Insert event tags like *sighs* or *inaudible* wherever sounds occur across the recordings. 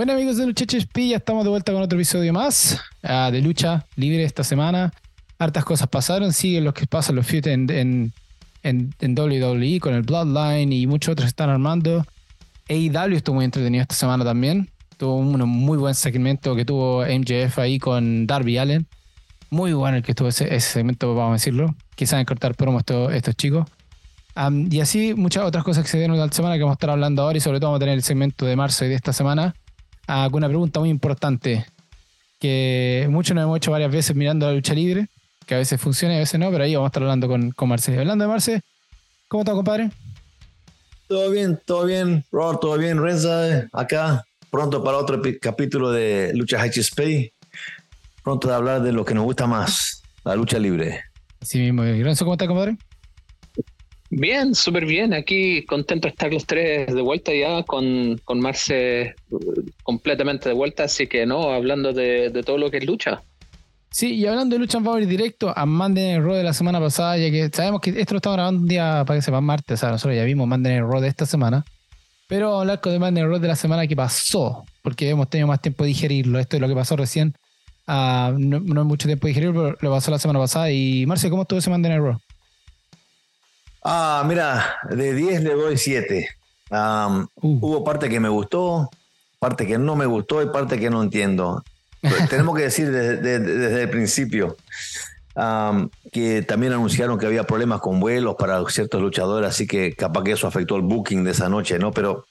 Bueno amigos de Lucha ya estamos de vuelta con otro episodio más ah, de Lucha Libre esta semana. Hartas cosas pasaron, siguen los que pasan los feuds en, en, en, en WWE con el Bloodline y muchos otros están armando. AEW estuvo muy entretenido esta semana también. Tuvo un muy buen segmento que tuvo MJF ahí con Darby Allen. Muy bueno el que estuvo ese, ese segmento, vamos a decirlo. Quizás cortar promo estos, estos chicos. Am, y así muchas otras cosas que se dieron la semana que vamos a estar hablando ahora y sobre todo vamos a tener el segmento de marzo y de esta semana con una pregunta muy importante que muchos nos hemos hecho varias veces mirando la lucha libre, que a veces funciona y a veces no, pero ahí vamos a estar hablando con, con Marce. Hablando de Marce, ¿cómo está compadre? Todo bien, todo bien, Robert, todo bien, Renza, acá, pronto para otro capítulo de Lucha HSP, pronto de hablar de lo que nos gusta más, la lucha libre. Así mismo, Renzo, ¿cómo está compadre? Bien, súper bien. Aquí contento de estar los tres de vuelta ya con, con Marce eh, completamente de vuelta. Así que no, hablando de, de todo lo que es lucha. Sí, y hablando de lucha, vamos a ir directo a Monday Night Raw de la semana pasada, ya que sabemos que esto lo estamos grabando un día para que sepa martes, o sea, nosotros ya vimos Monday Night Raw de esta semana, pero vamos a hablar con el Monday de la semana que pasó, porque hemos tenido más tiempo de digerirlo, esto es lo que pasó recién, ah, no, no mucho tiempo de digerirlo, pero lo pasó la semana pasada, y Marce, ¿cómo estuvo ese Monday Night Raw? Ah, mira, de 10 le doy 7. Uh, hubo parte que me gustó, parte que no me gustó y parte que no entiendo. *laughs* Tenemos que decir desde, desde- desde el principio um, que también anunciaron que había problemas con vuelos para ciertos luchadores, así que capaz que eso afectó el booking de esa noche, ¿no? Pero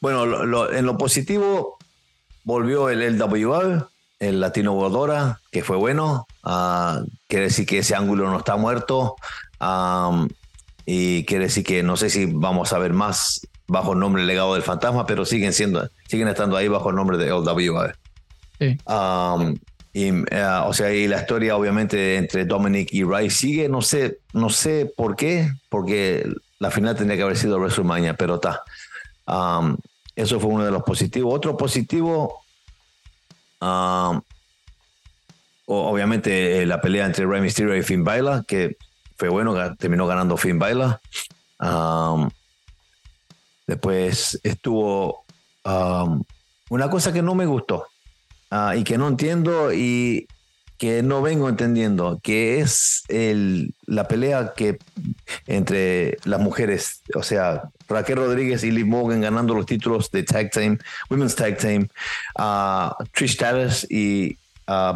bueno, lo- lo- en lo positivo volvió el LWA, el Latino Voladora, que fue bueno. Ah, quiere decir que ese ángulo no está muerto. Am, y quiere decir que no sé si vamos a ver más bajo el nombre Legado del Fantasma, pero siguen siendo, siguen estando ahí bajo el nombre de LWA. sí. Um, y, eh, o sea, y la historia obviamente entre Dominic y Rice sigue, no sé, no sé por qué, porque la final tendría que haber sido WrestleMania, pero está. Um, eso fue uno de los positivos. Otro positivo, um, obviamente eh, la pelea entre Rey Mysterio y Finn Balor, que fue bueno, terminó ganando Finn Balor. Um, después estuvo um, una cosa que no me gustó ah, y que no entiendo que no vengo entendiendo, que es el, la pelea que entre las mujeres, o sea, Raquel Rodríguez y Liv Morgan ganando los títulos de Tag Team, Women's Tag Team, ah, Trish Stratus y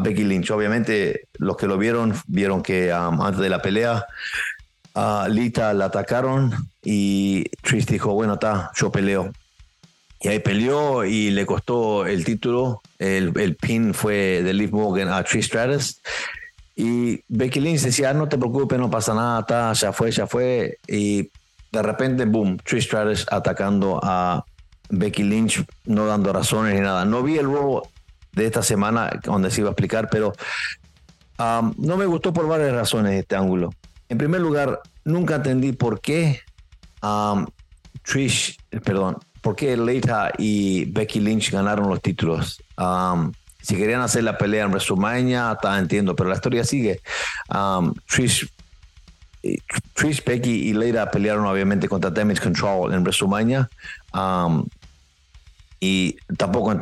Becky Lynch. Obviamente, los que lo vieron, vieron que um, antes de la pelea, ah, Lita la atacaron y Trish dijo, bueno, está, yo peleo. Y ahí peleó y le costó el título. El, el pin fue de Liv Morgan a Trish Stratus. Y Becky Lynch decía, "Ah, no te preocupes, no pasa nada, está, ya fue, ya fue. Y de repente, boom, Trish Stratus atacando a Becky Lynch, no dando razones ni nada. No vi el Raw de esta semana donde se iba a explicar, pero um, no me gustó por varias razones este ángulo. En primer lugar, nunca entendí por qué um, Trish, perdón, por qué Leita y Becky Lynch ganaron los títulos. Um, si querían hacer la pelea en WrestleMania, está, entiendo, pero la historia sigue. Um, Trish, Trish, Becky y Leita pelearon obviamente contra Damage Control en WrestleMania. Um, y tampoco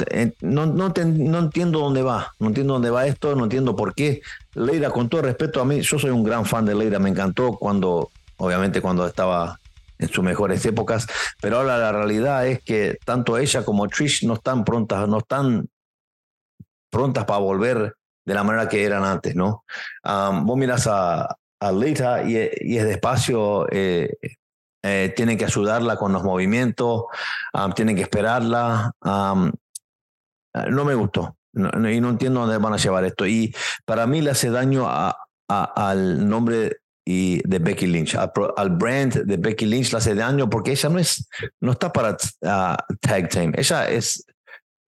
no, no, no entiendo dónde va, no entiendo dónde va esto, no entiendo por qué. Leira, con todo respeto a mí, yo soy un gran fan de Leira, me encantó cuando, obviamente cuando estaba en sus mejores épocas, pero ahora la realidad es que tanto ella como Trish no están prontas, no están prontas para volver de la manera que eran antes, ¿no? Um, vos miras a, a Leita y, es despacio, eh, eh, tienen que ayudarla con los movimientos, um, tienen que esperarla. um, no me gustó y no entiendo dónde van a llevar esto. Y para mí le hace daño a- al nombre y de Becky Lynch, al, brand de Becky Lynch le hace daño porque ella no es, no está para ah, tag team, ella es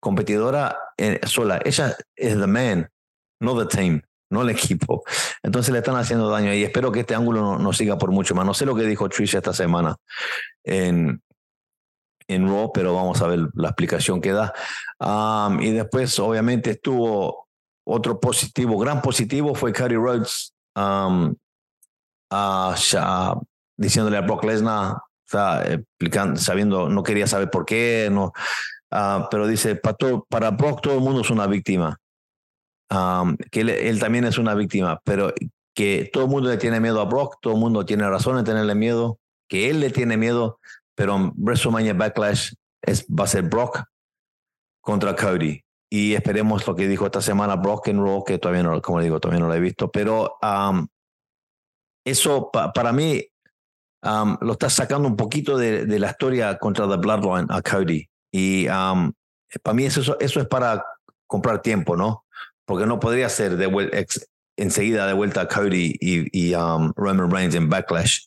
competidora eh, sola, ella es the man, no the team, no el equipo. Entonces le están haciendo daño y espero que este ángulo no, no siga por mucho más. No sé lo que dijo Trish esta semana en, en Raw, pero vamos a ver la explicación que da. Um, y después, obviamente, estuvo otro positivo, gran positivo fue Cody Rhodes um, ah, ya, diciéndole a Brock Lesnar, o sea, explicando, sabiendo, no quería saber por qué, no, ah, pero dice, para, para Brock todo el mundo es una víctima. que él, también es una víctima, pero que todo el mundo le tiene miedo a Brock, todo el mundo tiene razón en tenerle miedo, que él le tiene miedo, pero en WrestleMania Backlash es, va a ser Brock contra Cody. Y esperemos lo que dijo esta semana Brock en Raw, que todavía no, como digo, todavía no lo he visto, pero eso para mí lo está sacando un poquito de, de, la historia contra The Bloodline a Cody. Y para mí eso, eso es para comprar tiempo, ¿no? Porque no podría ser de enseguida de vuelta a Cody y, y Roman Reigns en Backlash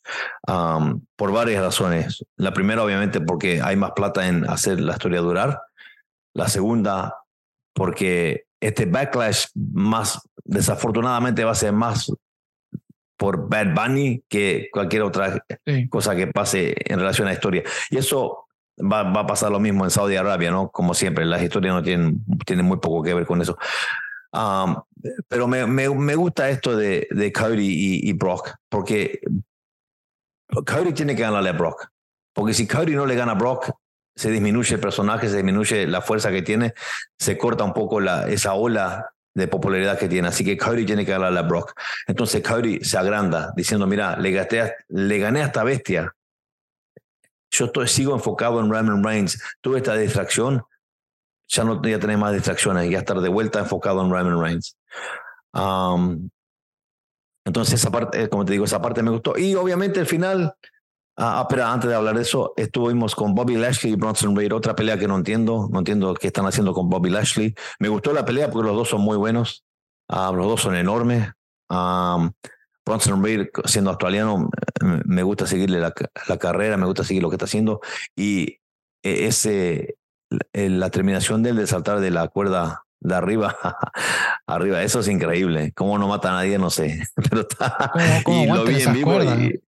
por varias razones. La primera, obviamente, porque hay más plata en hacer la historia durar. La segunda, porque este Backlash más desafortunadamente va a ser más por Bad Bunny que cualquier otra cosa que pase en relación a la historia. Y eso va, va, a pasar lo mismo en Saudi Arabia, ¿no? Como siempre, las historias no tienen, tienen muy poco que ver con eso. Um, pero me, me, me, gusta esto de, de Cody y, Brock, porque Cody tiene que ganarle a Brock. Porque si Cody no le gana a Brock, se disminuye el personaje, se disminuye la fuerza que tiene, se corta un poco la, esa ola de popularidad que tiene. Así que Cody tiene que ganarle a Brock. Entonces Cody se agranda diciendo, mira, le, gasté, le gané a esta bestia. Yo estoy, sigo enfocado en Roman Reigns. Tuve esta distracción. Ya no voy a tener más distracciones. Ya estar de vuelta enfocado en Roman Reigns. Um, entonces, esa parte, como te digo, esa parte me gustó. Y obviamente el final, Ah, pero antes de hablar de eso, estuvimos con Bobby Lashley y Bronson Reed, otra pelea que no entiendo, no entiendo qué están haciendo con Bobby Lashley. Me gustó la pelea porque los dos son muy buenos, ah, los dos son enormes. Um, Bronson Reed, siendo australiano, me gusta seguirle la, la, carrera, me gusta seguir lo que está haciendo y e, ese, la terminación de él de saltar de la cuerda de arriba, *laughs* arriba, eso es increíble. Cómo no mata a nadie, no sé, *laughs* pero está. y lo vi en vivo y,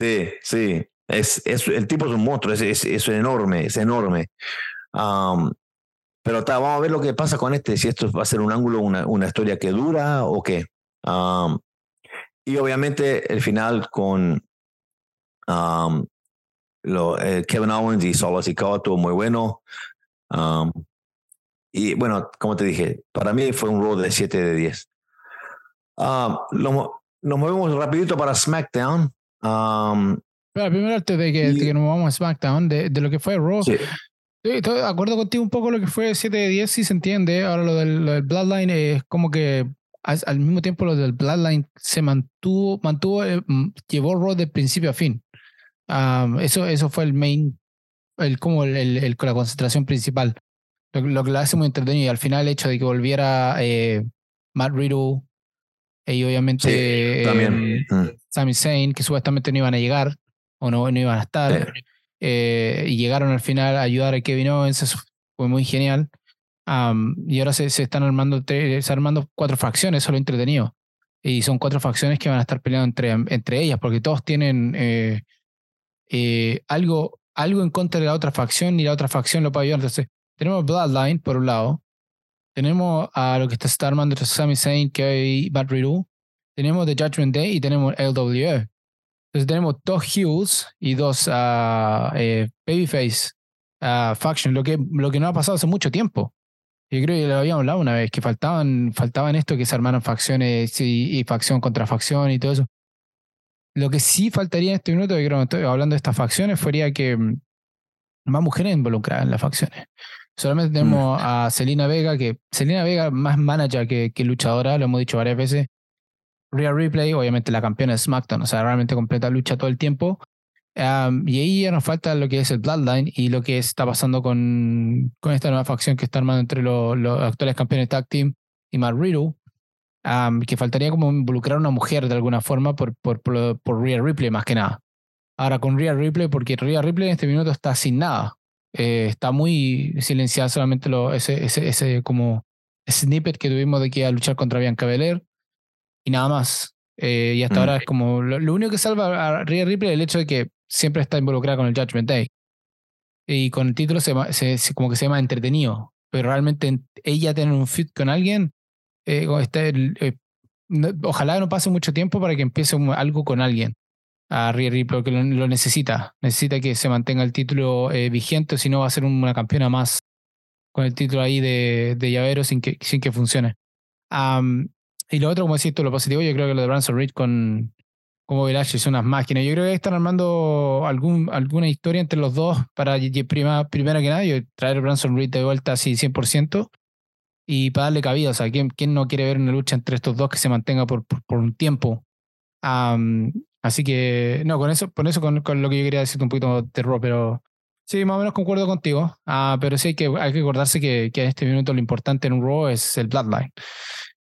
Sí, sí. Es, es, el tipo es un monstruo, es, es, es enorme, es enorme. pero vamos a ver lo que pasa con este, si esto va a ser un ángulo, una, una historia que dura o qué. y obviamente el final con eh, Kevin Owens y Solo Sikoa estuvo muy bueno. y bueno, como te dije, para mí fue un rol de 7 de 10. nos movemos rapidito para SmackDown. Um, Pero primero, antes de que, que, nos vamos a SmackDown, de, de, lo que fue Raw, sí. estoy de acuerdo contigo un poco lo que fue 7 de 10, si se entiende. Ahora lo del, lo del Bloodline es como que al, mismo tiempo lo del Bloodline se mantuvo, mantuvo eh, llevó Raw de principio a fin. Um, eso, eso fue el main, el, como el, el, la concentración principal. Lo, lo, que lo hace muy entretenido y al final el hecho de que volviera eh, Matt Riddle y obviamente también. Em, mm. Sami Zayn, que supuestamente no iban a llegar o no, no iban a estar. Eh, y llegaron al final a ayudar a Kevin Owens, eso fue muy genial. y ahora se, se están armando, se armando cuatro facciones, solo entretenido. Y son cuatro facciones que van a estar peleando entre, entre ellas, porque todos tienen eh, eh, algo, algo en contra de la otra facción y la otra facción lo puede ayudar. Entonces, tenemos Bloodline por un lado, tenemos a lo que está armando Sami Zayn, que Bad Riddle, tenemos The Judgment Day y tenemos LWE. Entonces tenemos dos heels y dos uh, eh, babyface uh, faction, lo que, lo que no ha pasado hace mucho tiempo. Yo creo que lo habíamos hablado una vez, que faltaban, faltaban esto, que se armaran facciones y, facción contra facción y todo eso. Lo que sí faltaría en este minuto, que creo estoy hablando de estas facciones, sería que mm, más mujeres involucradas en las facciones. Solamente tenemos mm. a Selena Vega, que Selena Vega más manager que, que luchadora, lo hemos dicho varias veces, Rhea Ripley, obviamente la campeona de SmackDown, o sea, realmente completa lucha todo el tiempo. y ahí ya nos falta lo que es el Bloodline y lo que está pasando con, con esta nueva facción que está armando entre los, actuales campeones tag team y Matt Riddle, que faltaría como involucrar a una mujer de alguna forma por, por, por, Rhea Ripley más que nada. Ahora con Rhea Ripley, porque Rhea Ripley en este minuto está sin nada. Eh, está muy silenciada solamente lo, ese, ese, ese como snippet que tuvimos de que iba a luchar contra Bianca Belair y nada más. Eh, y hasta mm. ahora es como lo, único que salva a Rhea Ripley es el hecho de que siempre está involucrada con el Judgment Day. Y con el título se, se, como que se llama entretenido. Pero realmente ella tener un fit con alguien, eh, este, eh, ojalá no pase mucho tiempo para que empiece algo con alguien. A Rhea Ripley, porque lo, necesita. Necesita que se mantenga el título vigente, si no va a ser una campeona más con el título ahí de, de llavero sin que, sin que funcione. y lo otro, como decís tú, lo positivo, yo creo que lo de Branson Reed con, como es unas máquinas. Yo creo que están armando algún, alguna historia entre los dos para prima, primero que nada, yo traer Branson Reed de vuelta así 100% y para darle cabida. O sea, ¿quién, quién no quiere ver una lucha entre estos dos que se mantenga por, por, un tiempo? Así que, no, con eso, con eso con, con, lo que yo quería decirte un poquito de Raw, pero sí, más o menos concuerdo contigo. Ah, pero sí hay que, hay que acordarse que, que en este minuto lo importante en un Raw es el Bloodline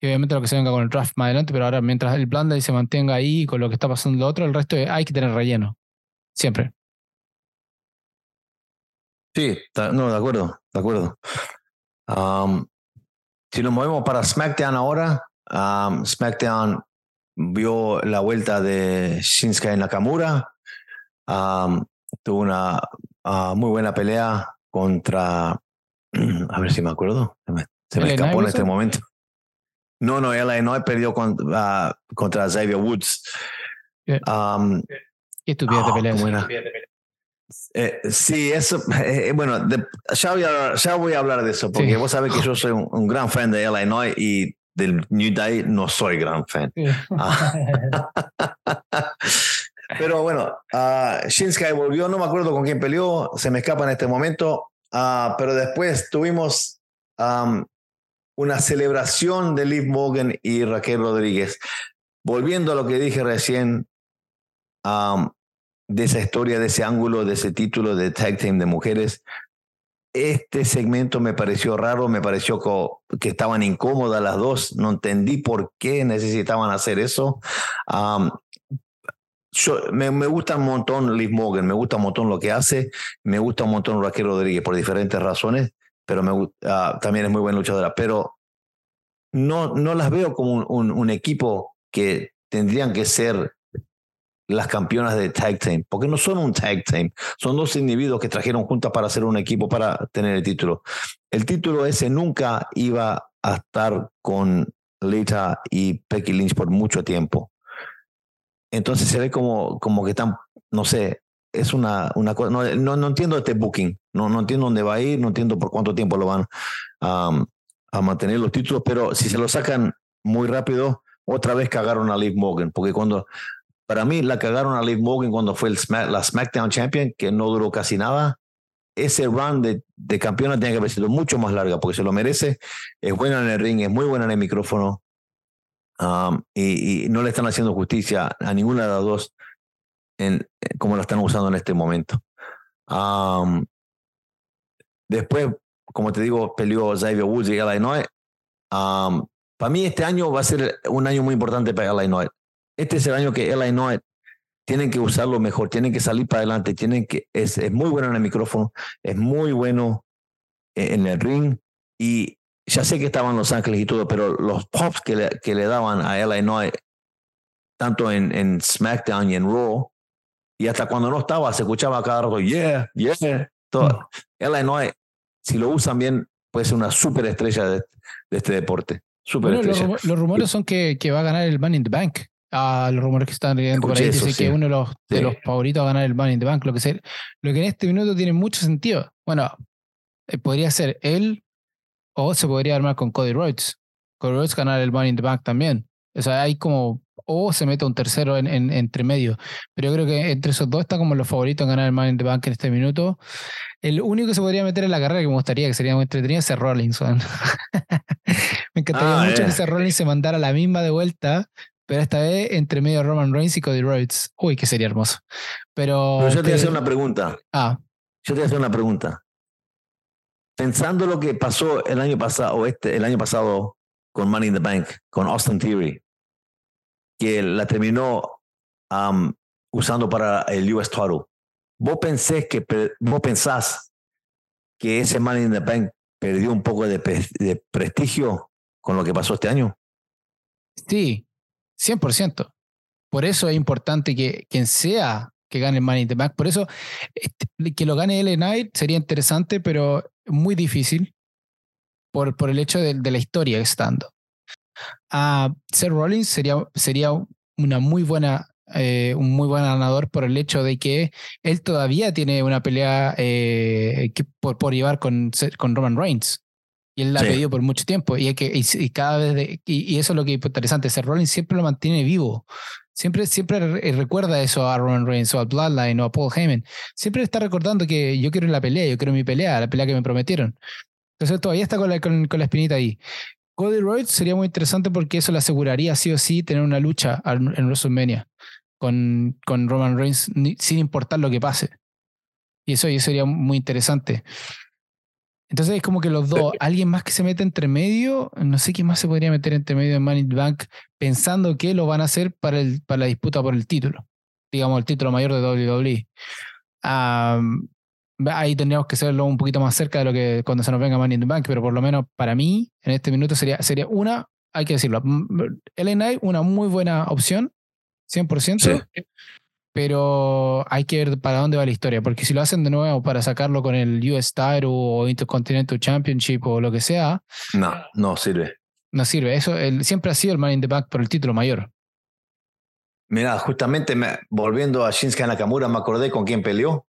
y obviamente lo que se venga con el draft más adelante, pero ahora mientras el Bloodline se mantenga ahí con lo que está pasando lo otro, el resto hay que tener relleno. Siempre. Sí, no, de acuerdo, de acuerdo. Si nos movemos para SmackDown ahora, um, SmackDown vio la vuelta de Shinsuke Nakamura. Um, tuvo una uh, muy buena pelea contra, *clears throat* a ver si me acuerdo, se me, escapó en este momento. No, no, Illinois perdió contra, uh, contra Xavier Woods. Um, ¿Qué estupidez de pelea? Eh, sí, eso, eh, bueno, ya, voy a, ya, voy a, hablar de eso, porque vos sabés que yo soy un, gran fan de Illinois y del New Day no soy gran fan. Ah. *laughs* Pero bueno, uh, Shinsuke volvió, no me acuerdo con quién peleó, se me escapa en este momento, uh, pero después tuvimos um, una celebración de Liv Morgan y Raquel Rodríguez. Volviendo a lo que dije recién, de esa historia, de ese ángulo, de ese título de Tag Team de mujeres, este segmento me pareció raro, me pareció que, estaban incómodas las dos, no entendí por qué necesitaban hacer eso. me, me, gusta un montón Liv Morgan, me gusta un montón lo que hace, me gusta un montón Raquel Rodríguez por diferentes razones, pero ah, también es muy buena luchadora. Pero no, no las veo como un, un, equipo que tendrían que ser las campeonas de tag team, porque no son un tag team, son dos individuos que trajeron juntas para hacer un equipo para tener el título. El título ese nunca iba a estar con Lita y Becky Lynch por mucho tiempo. Entonces se ve como, como que están, no sé, es una, una cosa, no, no, entiendo este booking, no, no entiendo dónde va a ir, no entiendo por cuánto tiempo lo van a, a mantener los títulos, pero si se lo sacan muy rápido, otra vez cagaron a Liv Morgan, porque cuando, para mí la cagaron a Liv Morgan cuando fue el la SmackDown Champion, que no duró casi nada. Ese run de, de campeona tiene que haber sido mucho más larga, porque se lo merece. Es buena en el ring, es muy buena en el micrófono. Um, y, no le están haciendo justicia a ninguna de las dos en, como la están usando en este momento. Um, después, como te digo, peleó Xavier Woods y Illinois. Um, para mí este año va a ser un año muy importante para Illinois. Este es el año que Illinois tienen que usarlo mejor, tienen que salir para adelante, tienen que, es, es muy bueno en el micrófono, es muy bueno en el ring y ya sé que estaban Los Ángeles y todo, pero los pops que le, que le daban a Illinois, tanto en, en SmackDown y en Raw, y hasta cuando no estaba, se escuchaba cada rato, yeah, yeah, todo. Mm. Illinois si lo usan bien, puede ser una super estrella de, este deporte. Super estrella. Los, rumores son que, que, va a ganar el Money in the Bank. Ah, los rumores que están leyendo por ahí dicen que uno de los, de los favoritos a ganar el Money in the Bank. Lo que, ser, lo que en este minuto tiene mucho sentido. Bueno, eh, podría ser él o se podría armar con Cody Rhodes. Cody Rhodes ganar el Money in the Bank también. O sea, hay como o se mete un tercero en, en, entre medio. Pero yo creo que entre esos dos está como los favoritos en ganar el Money in the Bank en este minuto. El único que se podría meter en la carrera que me gustaría, que sería muy entretenido, es Rollins. *laughs* me encantaría ah, mucho que ese Rollins se mandara la misma de vuelta, pero esta vez entre medio Roman Reigns y Cody Rhodes. Uy, que sería hermoso. Pero, pero yo te voy a hacer una pregunta. Ah. Yo te voy a hacer una pregunta. Pensando lo que pasó el año pasado, o este, el año pasado con Money in the Bank, con Austin Theory, que la terminó usando para el US Title. ¿Vos, pensés que, ¿Vos pensás que ese Money in the Bank perdió un poco de, de prestigio con lo que pasó este año? Sí, 100%. Por eso es importante que quien sea que gane el Money in the Bank. Por eso este, que lo gane L Knight sería interesante, pero muy difícil por, por el hecho de, de la historia que está dando a Seth Rollins sería, sería una muy buena eh, un muy buen ganador por el hecho de que él todavía tiene una pelea eh, por, por llevar con, con Roman Reigns. Y él la ha pedido por mucho tiempo. Y, que, y, cada vez y, eso es lo que es interesante. Seth Rollins siempre lo mantiene vivo. Siempre, siempre recuerda eso a Roman Reigns o a Bloodline o a Paul Heyman. Siempre está recordando que yo quiero la pelea, yo quiero mi pelea, la pelea que me prometieron. Entonces todavía está con la, con, la espinita ahí. Cody Rhodes sería muy interesante porque eso le aseguraría sí o sí tener una lucha en WrestleMania con, con Roman Reigns sin importar lo que pase. Y eso, y sería muy interesante. Entonces es como que los dos, *laughs* alguien más que se mete entre medio, no sé quién más se podría meter entre medio en Money in the Bank pensando que lo van a hacer para, el, para la disputa por el título, digamos el título mayor de WWE. ahí tendríamos que hacerlo un poquito más cerca de lo que cuando se nos venga Money in the Bank, pero por lo menos para mí en este minuto sería, sería una, hay que decirlo, LNA una muy buena opción, 100%. Sí pero hay que ver para dónde va la historia, porque si lo hacen de nuevo para sacarlo con el US Title o Intercontinental Championship o lo que sea, no, no sirve. No sirve. Eso siempre ha sido el Man in the Back por el título mayor. Mira, justamente volviendo a Shinsuke Nakamura, me acordé con quién peleó.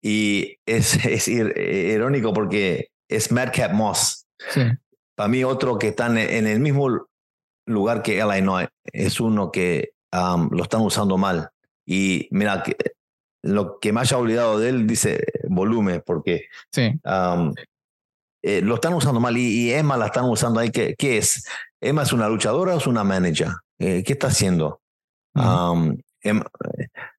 Y es, *laughs* es irónico porque es Madcap Moss. Para mí, otro que está en el mismo lugar que Illinois es uno que um, lo están usando mal. Y mira, que, lo que me haya olvidado de él dice volumen, porque sí. Eh, lo están usando mal y, Emma la están usando ahí. ¿Qué, ¿Qué, es? ¿Emma es una luchadora o es una manager? Eh, ¿Qué está haciendo?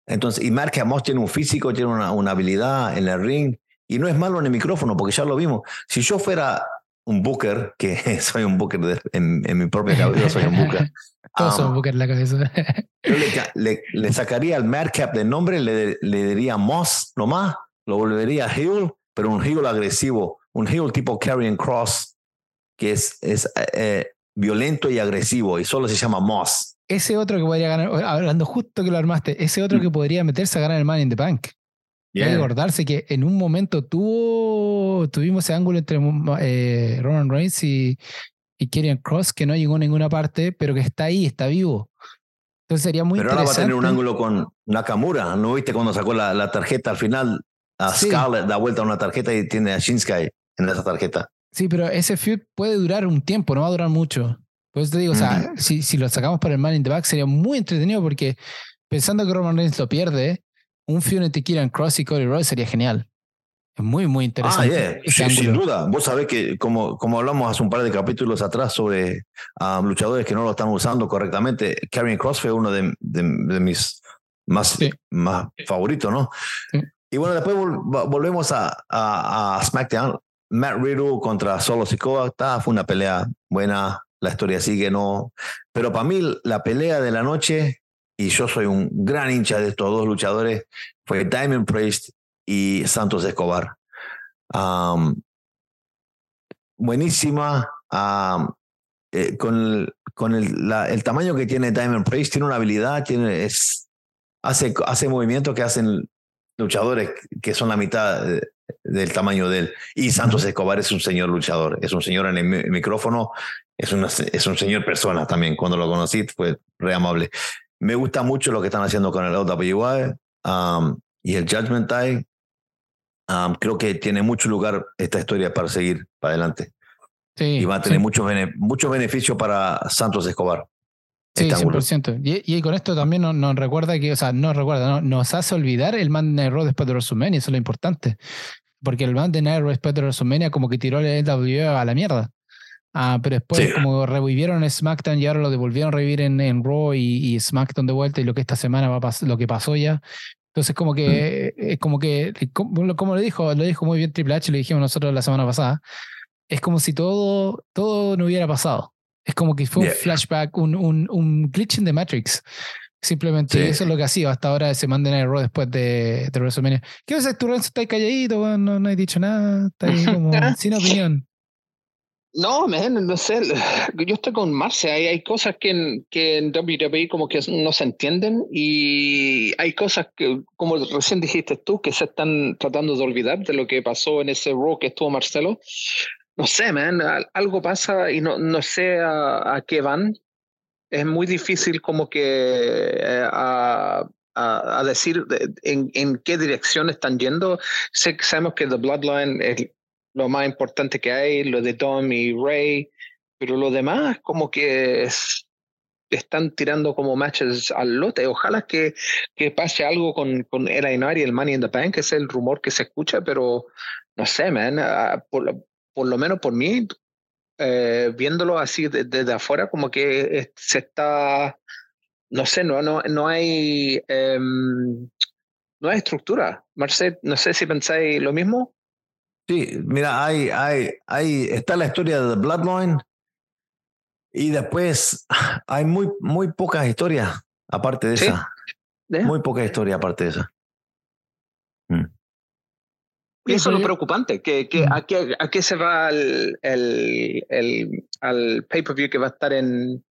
entonces, y Mark Amos tiene un físico, tiene una, una, habilidad en el ring y no es malo en el micrófono porque ya lo vimos. Si yo fuera un booker, que *laughs* soy un booker en, en, mi propia cabeza, soy un booker. *laughs* Todos son booker en la cabeza. *laughs* Yo le, le, sacaría el madcap de nombre, le, le diría Moss nomás, lo volvería Hill, pero un Hill agresivo, un Hill tipo Carrying Cross, que es, es eh, violento y agresivo, y solo se llama Moss. Ese otro que podría ganar, hablando justo que lo armaste, ese otro mm. que podría meterse a ganar el Man in the Bank. Hay que acordarse que en un momento tuvo, tuvimos ese ángulo entre eh, Roman Reigns y, y Kieran Cross que no llegó a ninguna parte, pero que está ahí, está vivo. Entonces sería muy Pero ahora va a tener un ángulo con Nakamura. ¿No viste cuando sacó la, la tarjeta al final? A Scarlett da vuelta a una tarjeta y tiene a Shinsuke en esa tarjeta. Sí, pero ese feud puede durar un tiempo, no va a durar mucho. Por eso te digo, o sea, si, si lo sacamos para el Man in the Back sería muy entretenido porque pensando que Roman Reigns lo pierde, un feud entre Kieran Cross y Cody Rhodes sería genial. Muy, muy interesante. Ah, sin, duda. Vos sabés que, como, como hablamos hace un par de capítulos atrás sobre um, luchadores que no lo están usando correctamente, Karrion Cross fue uno de, de, mis más, más favoritos, ¿no? Y bueno, después volvemos a, a, SmackDown. Matt Riddle contra Solo Sikoa, fue una pelea buena, la historia sigue, ¿no? Pero para mí la pelea de la noche, y yo soy un gran hincha de estos dos luchadores, fue Diamond Priest y Santos Escobar. buenísima. Eh, con el, con el, el, tamaño que tiene Diamond Priest, tiene una habilidad, tiene, es, hace, hace movimientos que hacen luchadores que son la mitad del tamaño de él. Y Santos Escobar es un señor luchador, es un señor en el micrófono, es, una, es un señor persona también. Cuando lo conocí fue re amable. Me gusta mucho lo que están haciendo con el OWI y el Judgment Day creo que tiene mucho lugar esta historia para seguir para adelante. Sí, y va a tener muchos mucho beneficio para Santos Escobar. Sí, 100%. Y, y, con esto también nos, recuerda que, o sea, nos recuerda, nos hace olvidar el Monday Night después de WrestleMania, eso es lo importante. Porque el Monday Night Raw después de WrestleMania como que tiró el W a la mierda. Ah, pero después como revivieron SmackDown y ahora lo devolvieron a revivir en, en Raw y, y, SmackDown de vuelta y lo que esta semana va a lo que pasó ya, entonces, como que, es como que, como, como, lo dijo, lo dijo muy bien Triple H, lo dijimos nosotros la semana pasada, es como si todo, todo no hubiera pasado. Es como que fue un flashback, un, un, un glitch in the Matrix. Simplemente eso es lo que ha sido hasta ahora ese Monday Night Raw después de, de WrestleMania. ¿Qué pasa? ¿Tú, Renzo, estás calladito? No, no has dicho nada. Estás *laughs* como sin opinión. No, no sé. Yo estoy con Marce. Hay, hay cosas que en, que en WWE como que no se entienden y hay cosas que, como recién dijiste tú, que se están tratando de olvidar de lo que pasó en ese Raw que estuvo Marcelo. No sé, man. Algo pasa y no, no sé a, qué van. es muy difícil como que eh, a, a, decir en, en, qué dirección están yendo. Sé, sabemos que The Bloodline es lo más importante que hay, lo de Dom y Ray, pero lo demás como que están tirando como matches al lote. Ojalá que, que pase algo con, con el Ainar y el Money in the Bank, es el rumor que se escucha, pero no sé, man, ah, por, por lo menos por mí, eh, viéndolo así desde afuera, como que se está, no sé, no, no, no hay, em, no hay estructura. Marcel, no sé si pensáis lo mismo. Sí, mira, hay, hay, hay, está la historia de The Bloodline y después *sighs* hay muy, muy pocas historias aparte de esa. Muy pocas historias aparte de esa. Mm. Y eso es lo preocupante, que, que a, qué, a, qué, se va el, el, el al pay-per-view que va a estar en,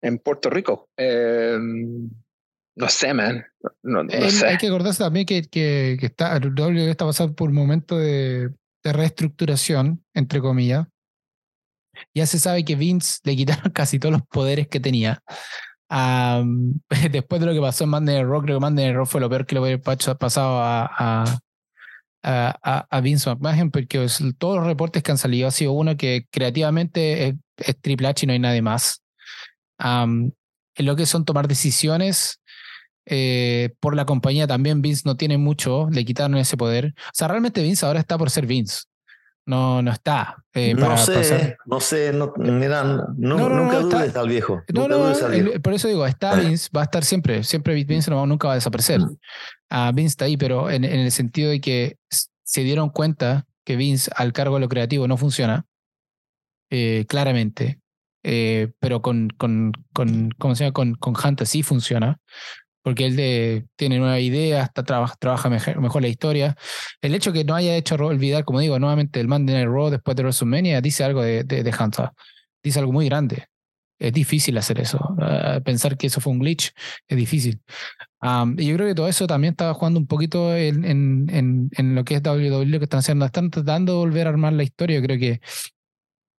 en Puerto Rico. Em, no sé, man. No, sé. Hay que acordarse también que, que, que está, W está pasando por un momento de, de reestructuración, entre comillas. Ya se sabe que Vince le quitaron *laughs* casi todos los poderes que tenía. *laughs* después de lo que pasó en Monday Rock, creo que Monday Rock fue lo peor que le hubiera pasado a, a, a, a Vince McMahon, porque todos los reportes que han salido ha sido uno que creativamente es, Triple H y no hay nadie más. en lo que son tomar decisiones eh, por la compañía también Vince no tiene mucho, le quitaron ese poder. O sea, realmente Vince ahora está por ser Vince. No, no está. Eh, no, sé, no sé, no mira, no, nunca dudes al viejo. No, no, por eso digo, está Vince, va a estar siempre, siempre Vince no, nunca va a desaparecer. Ah, Vince está ahí, pero en, en, el sentido de que se dieron cuenta que Vince al cargo de lo creativo no funciona, eh, claramente, eh, pero con, con, con, ¿cómo se llama? Con, con Hunter sí funciona porque él de, tiene nueva idea, hasta trabaja, trabaja mejor, la historia. El hecho que no haya hecho olvidar, como digo, nuevamente el Monday Night Raw después de WrestleMania dice algo de, de, Hunter. Dice algo muy grande. Es difícil hacer eso. Ah, pensar que eso fue un glitch es difícil. y yo creo que todo eso también estaba jugando un poquito en, en, en, lo que es WWE, que están haciendo. Están tratando de volver a armar la historia. Yo creo que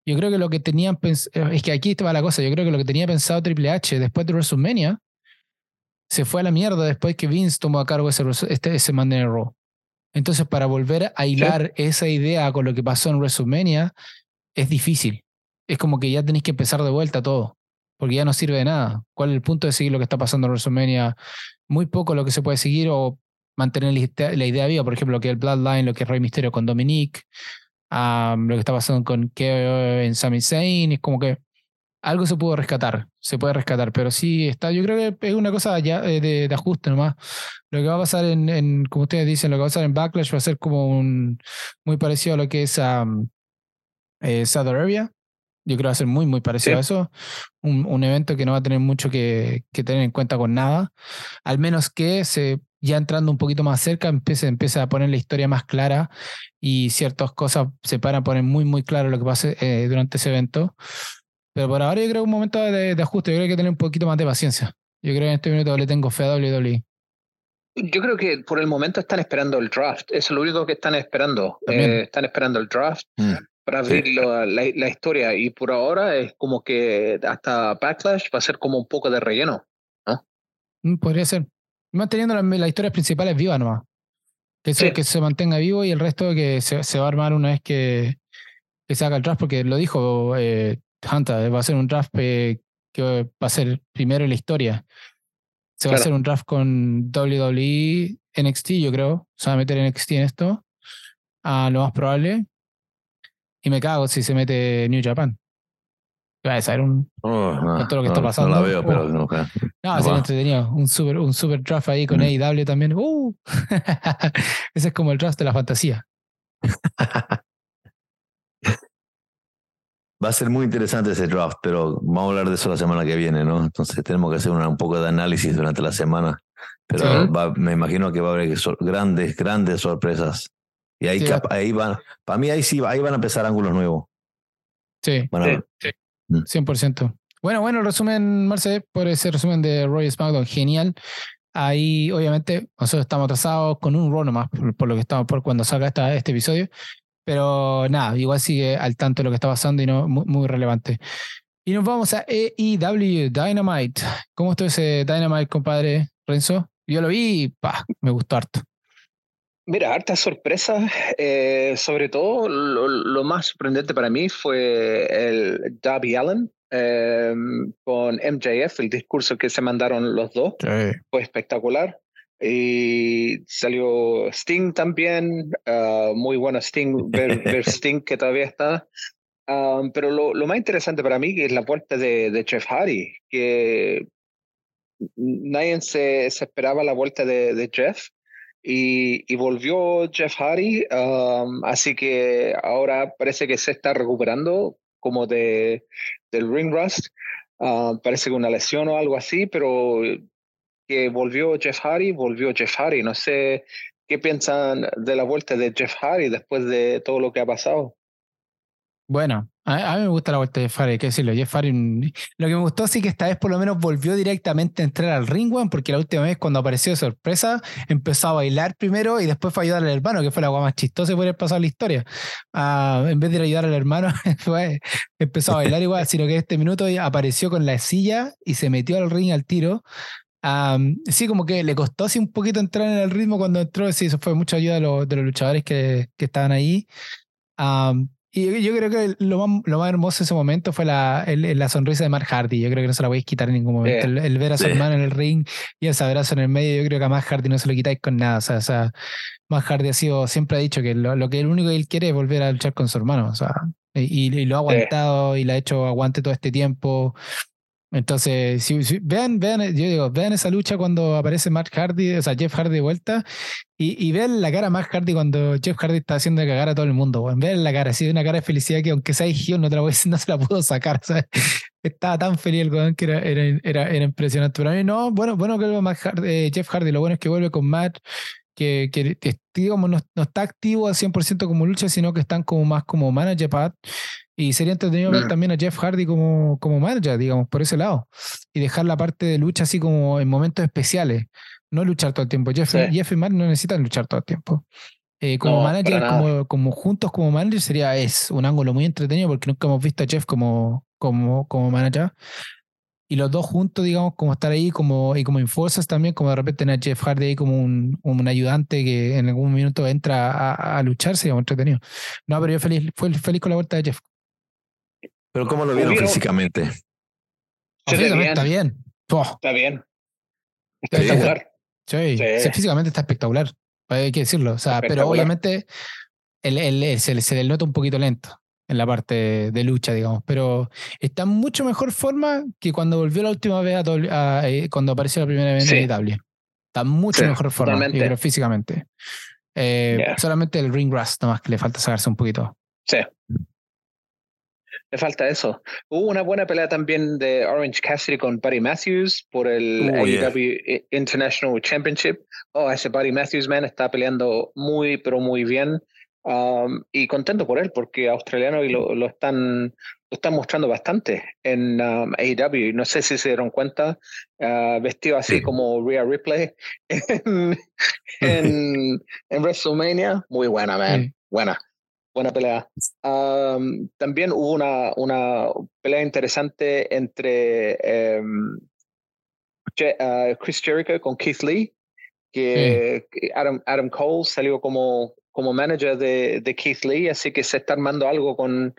yo creo que lo que tenían es que aquí estaba la cosa. Yo creo que lo que tenía pensado Triple H después de WrestleMania se fue a la mierda después que Vince tomó a cargo ese, este, ese Monday Raw. Entonces, para volver a hilar esa idea con lo que pasó en WrestleMania, es difícil. Es como que ya tenéis que empezar de vuelta todo, porque ya no sirve de nada. ¿Cuál es el punto de seguir lo que está pasando en WrestleMania? Muy poco lo que se puede seguir o mantener la idea viva, por ejemplo, lo que es el Bloodline, lo que es Rey Misterio con Dominique, lo que está pasando con Keo en Sami Zayn, es como que algo se pudo rescatar, se puede rescatar, pero sí está, yo creo que es una cosa ya eh, de, ajuste nomás. Lo que va a pasar en, en, como ustedes dicen, lo que va a pasar en Backlash va a ser como un, muy parecido a lo que es um, eh, Saudi Arabia. Yo creo que va a ser muy, muy parecido a eso. Un, un, evento que no va a tener mucho que, que, tener en cuenta con nada. Al menos que se, ya entrando un poquito más cerca, empiece, empiece a poner la historia más clara y ciertas cosas se van a poner muy, muy claro lo que pase eh, durante ese evento. Pero por ahora yo creo que es un momento de, ajuste. Yo creo que hay que tener un poquito más de paciencia. Yo creo que en este minuto le tengo fe a WWE. Yo creo que por el momento están esperando el draft. Eso es lo único que están esperando. Eh, están esperando el draft mm. para abrir la, historia. Y por ahora es como que hasta Backlash va a ser como un poco de relleno. Mm, podría ser. Manteniendo las historias principales vivas nomás. Que, eso, que se mantenga vivo y el resto que se, se va a armar una vez que, que se haga el draft, porque lo dijo eh, Hunter, va a ser un draft que va a ser primero en la historia. Se va a hacer un draft con WWE, NXT, yo creo. Se va a meter NXT en esto. a lo más probable. Y me cago si se mete New Japan. Va a ser un. Oh, con todo lo que está pasando. No la veo, pero no. No, no entretenido. Un super, un super draft ahí con mm. AEW también. Uh. *laughs* Ese es como el draft de la fantasía. *laughs* Va a ser muy interesante ese draft, pero vamos a hablar de eso la semana que viene, ¿no? Entonces tenemos que hacer un poco de análisis durante la semana. Pero me imagino que va a haber grandes, grandes sorpresas. Y ahí, ahí van, para mí ahí sí, ahí van a empezar ángulos nuevos. Sí, sí, 100%. Mm. Bueno, bueno, resumen, Marce, por ese resumen de Roy SmackDown, genial. Ahí, obviamente, nosotros estamos atrasados con un run nomás, por, lo que estamos por cuando salga esta, este episodio. Pero nada, igual sigue al tanto de lo que está pasando y no muy, relevante. Y nos vamos a EEW Dynamite. ¿Cómo estuvo ese Dynamite, compadre Renzo? Yo lo vi y me gustó harto. Mira, harta sorpresa. Eh, sobre todo, lo, más sorprendente para mí fue el Darby Allen em, con MJF, el discurso que se mandaron los dos. Fue espectacular. Y salió Sting también, ah, muy bueno Sting, ver, *laughs* Sting que todavía está. Ah, pero lo, lo, más interesante para mí es la vuelta de, de Jeff Hardy, que nadie se, esperaba la vuelta de, Jeff y, y, volvió Jeff Hardy, um, así que ahora parece que se está recuperando como de, del ring rust, uh, parece que una lesión o algo así, pero que volvió Jeff Hardy, volvió Jeff Hardy, no sé qué piensan de la vuelta de Jeff Hardy después de todo lo que ha pasado. Bueno, a, mí me gusta la vuelta de Jeff Hardy, que decirlo. Jeff Hardy, lo que me gustó sí que esta vez por lo menos volvió directamente a entrar al ring, one, porque la última vez cuando apareció de sorpresa empezó a bailar primero y después fue a ayudar al hermano, que fue la agua más chistosa por haber pasado la historia. Ah, en vez de ayudar al hermano, *laughs* empezó a bailar igual, sino que este minuto apareció con la silla y se metió al ring al tiro. Sí, como que le costó así un poquito entrar en el ritmo cuando entró, sí, eso fue mucha ayuda de los, de los luchadores que, que estaban ahí. Y yo creo que lo más, lo más hermoso de ese momento fue la, la sonrisa de Mark Hardy. Yo creo que no se la a quitar en ningún momento. El, ver a su hermano en el ring y ese abrazo en el medio, yo creo que a Mark Hardy no se lo quitáis con nada. O sea, o sea Mark Hardy ha sido, siempre ha dicho que lo, que el único que él quiere es volver a luchar con su hermano. O sea, y, y lo ha aguantado y le ha hecho aguante todo este tiempo. Entonces, vean, vean, yo digo, vean esa lucha cuando aparece Mark Hardy, o sea, Jeff Hardy de vuelta, y, vean la cara de Mark Hardy cuando Jeff Hardy está haciendo cagar a todo el mundo. Vean la cara, así una cara de felicidad que aunque sea hijo no, te la *laughs* no se la pudo sacar. ¿sabes? Estaba tan feliz el weón que era, era, era, impresionante. Pero a no, bueno, bueno que eh, Jeff Hardy, lo bueno es que vuelve con Matt, que, digamos, no, no, está activo al 100% como lucha, sino que están como más como manager, Pat, y sería entretenido ver mm. también a Jeff Hardy como, como manager, digamos, por ese lado. Y dejar la parte de lucha así como en momentos especiales. No luchar todo el tiempo. Jeff, Jeff y Matt no necesitan luchar todo el tiempo. Eh, como manager, como, como, juntos como manager, sería es un ángulo muy entretenido porque nunca hemos visto a Jeff como, como, como manager. Y los dos juntos, digamos, como estar ahí como, y como enforcers también, como de repente tener a Jeff Hardy ahí como un, un ayudante que en algún minuto entra a, a luchar, sería muy entretenido. No, pero yo feliz, feliz con la vuelta de Jeff. Pero ¿cómo lo vieron físicamente? Físicamente está bien. Está bien. Espectacular. Sí, físicamente está espectacular. Hay que decirlo. O sea, pero obviamente el, se, le nota un poquito lento en la parte de lucha, digamos. Pero está en mucho mejor forma que cuando volvió la última vez a, eh, cuando apareció la primera vez en W. Está en mucho mejor forma, pero físicamente. Eh, solamente el ring rust, nomás que le falta sacarse un poquito. Sí. Le falta eso. Hubo una buena pelea también de Orange Cassidy con Buddy Matthews por el AEW International Championship. Oh, ese Buddy Matthews, man, está peleando muy, pero muy bien. Um, y contento por él, porque australiano y lo, lo, están, lo están mostrando bastante en um, AEW. No sé si se dieron cuenta, uh, vestido así como Rhea Ripley *laughs* en, en, *laughs* en, WrestleMania. Muy buena, man. Buena buena pelea. también hubo una, una pelea interesante entre em, ah, Chris Jericho con Keith Lee, que Adam, Adam Cole salió como, como manager de, de, Keith Lee, así que se está armando algo con,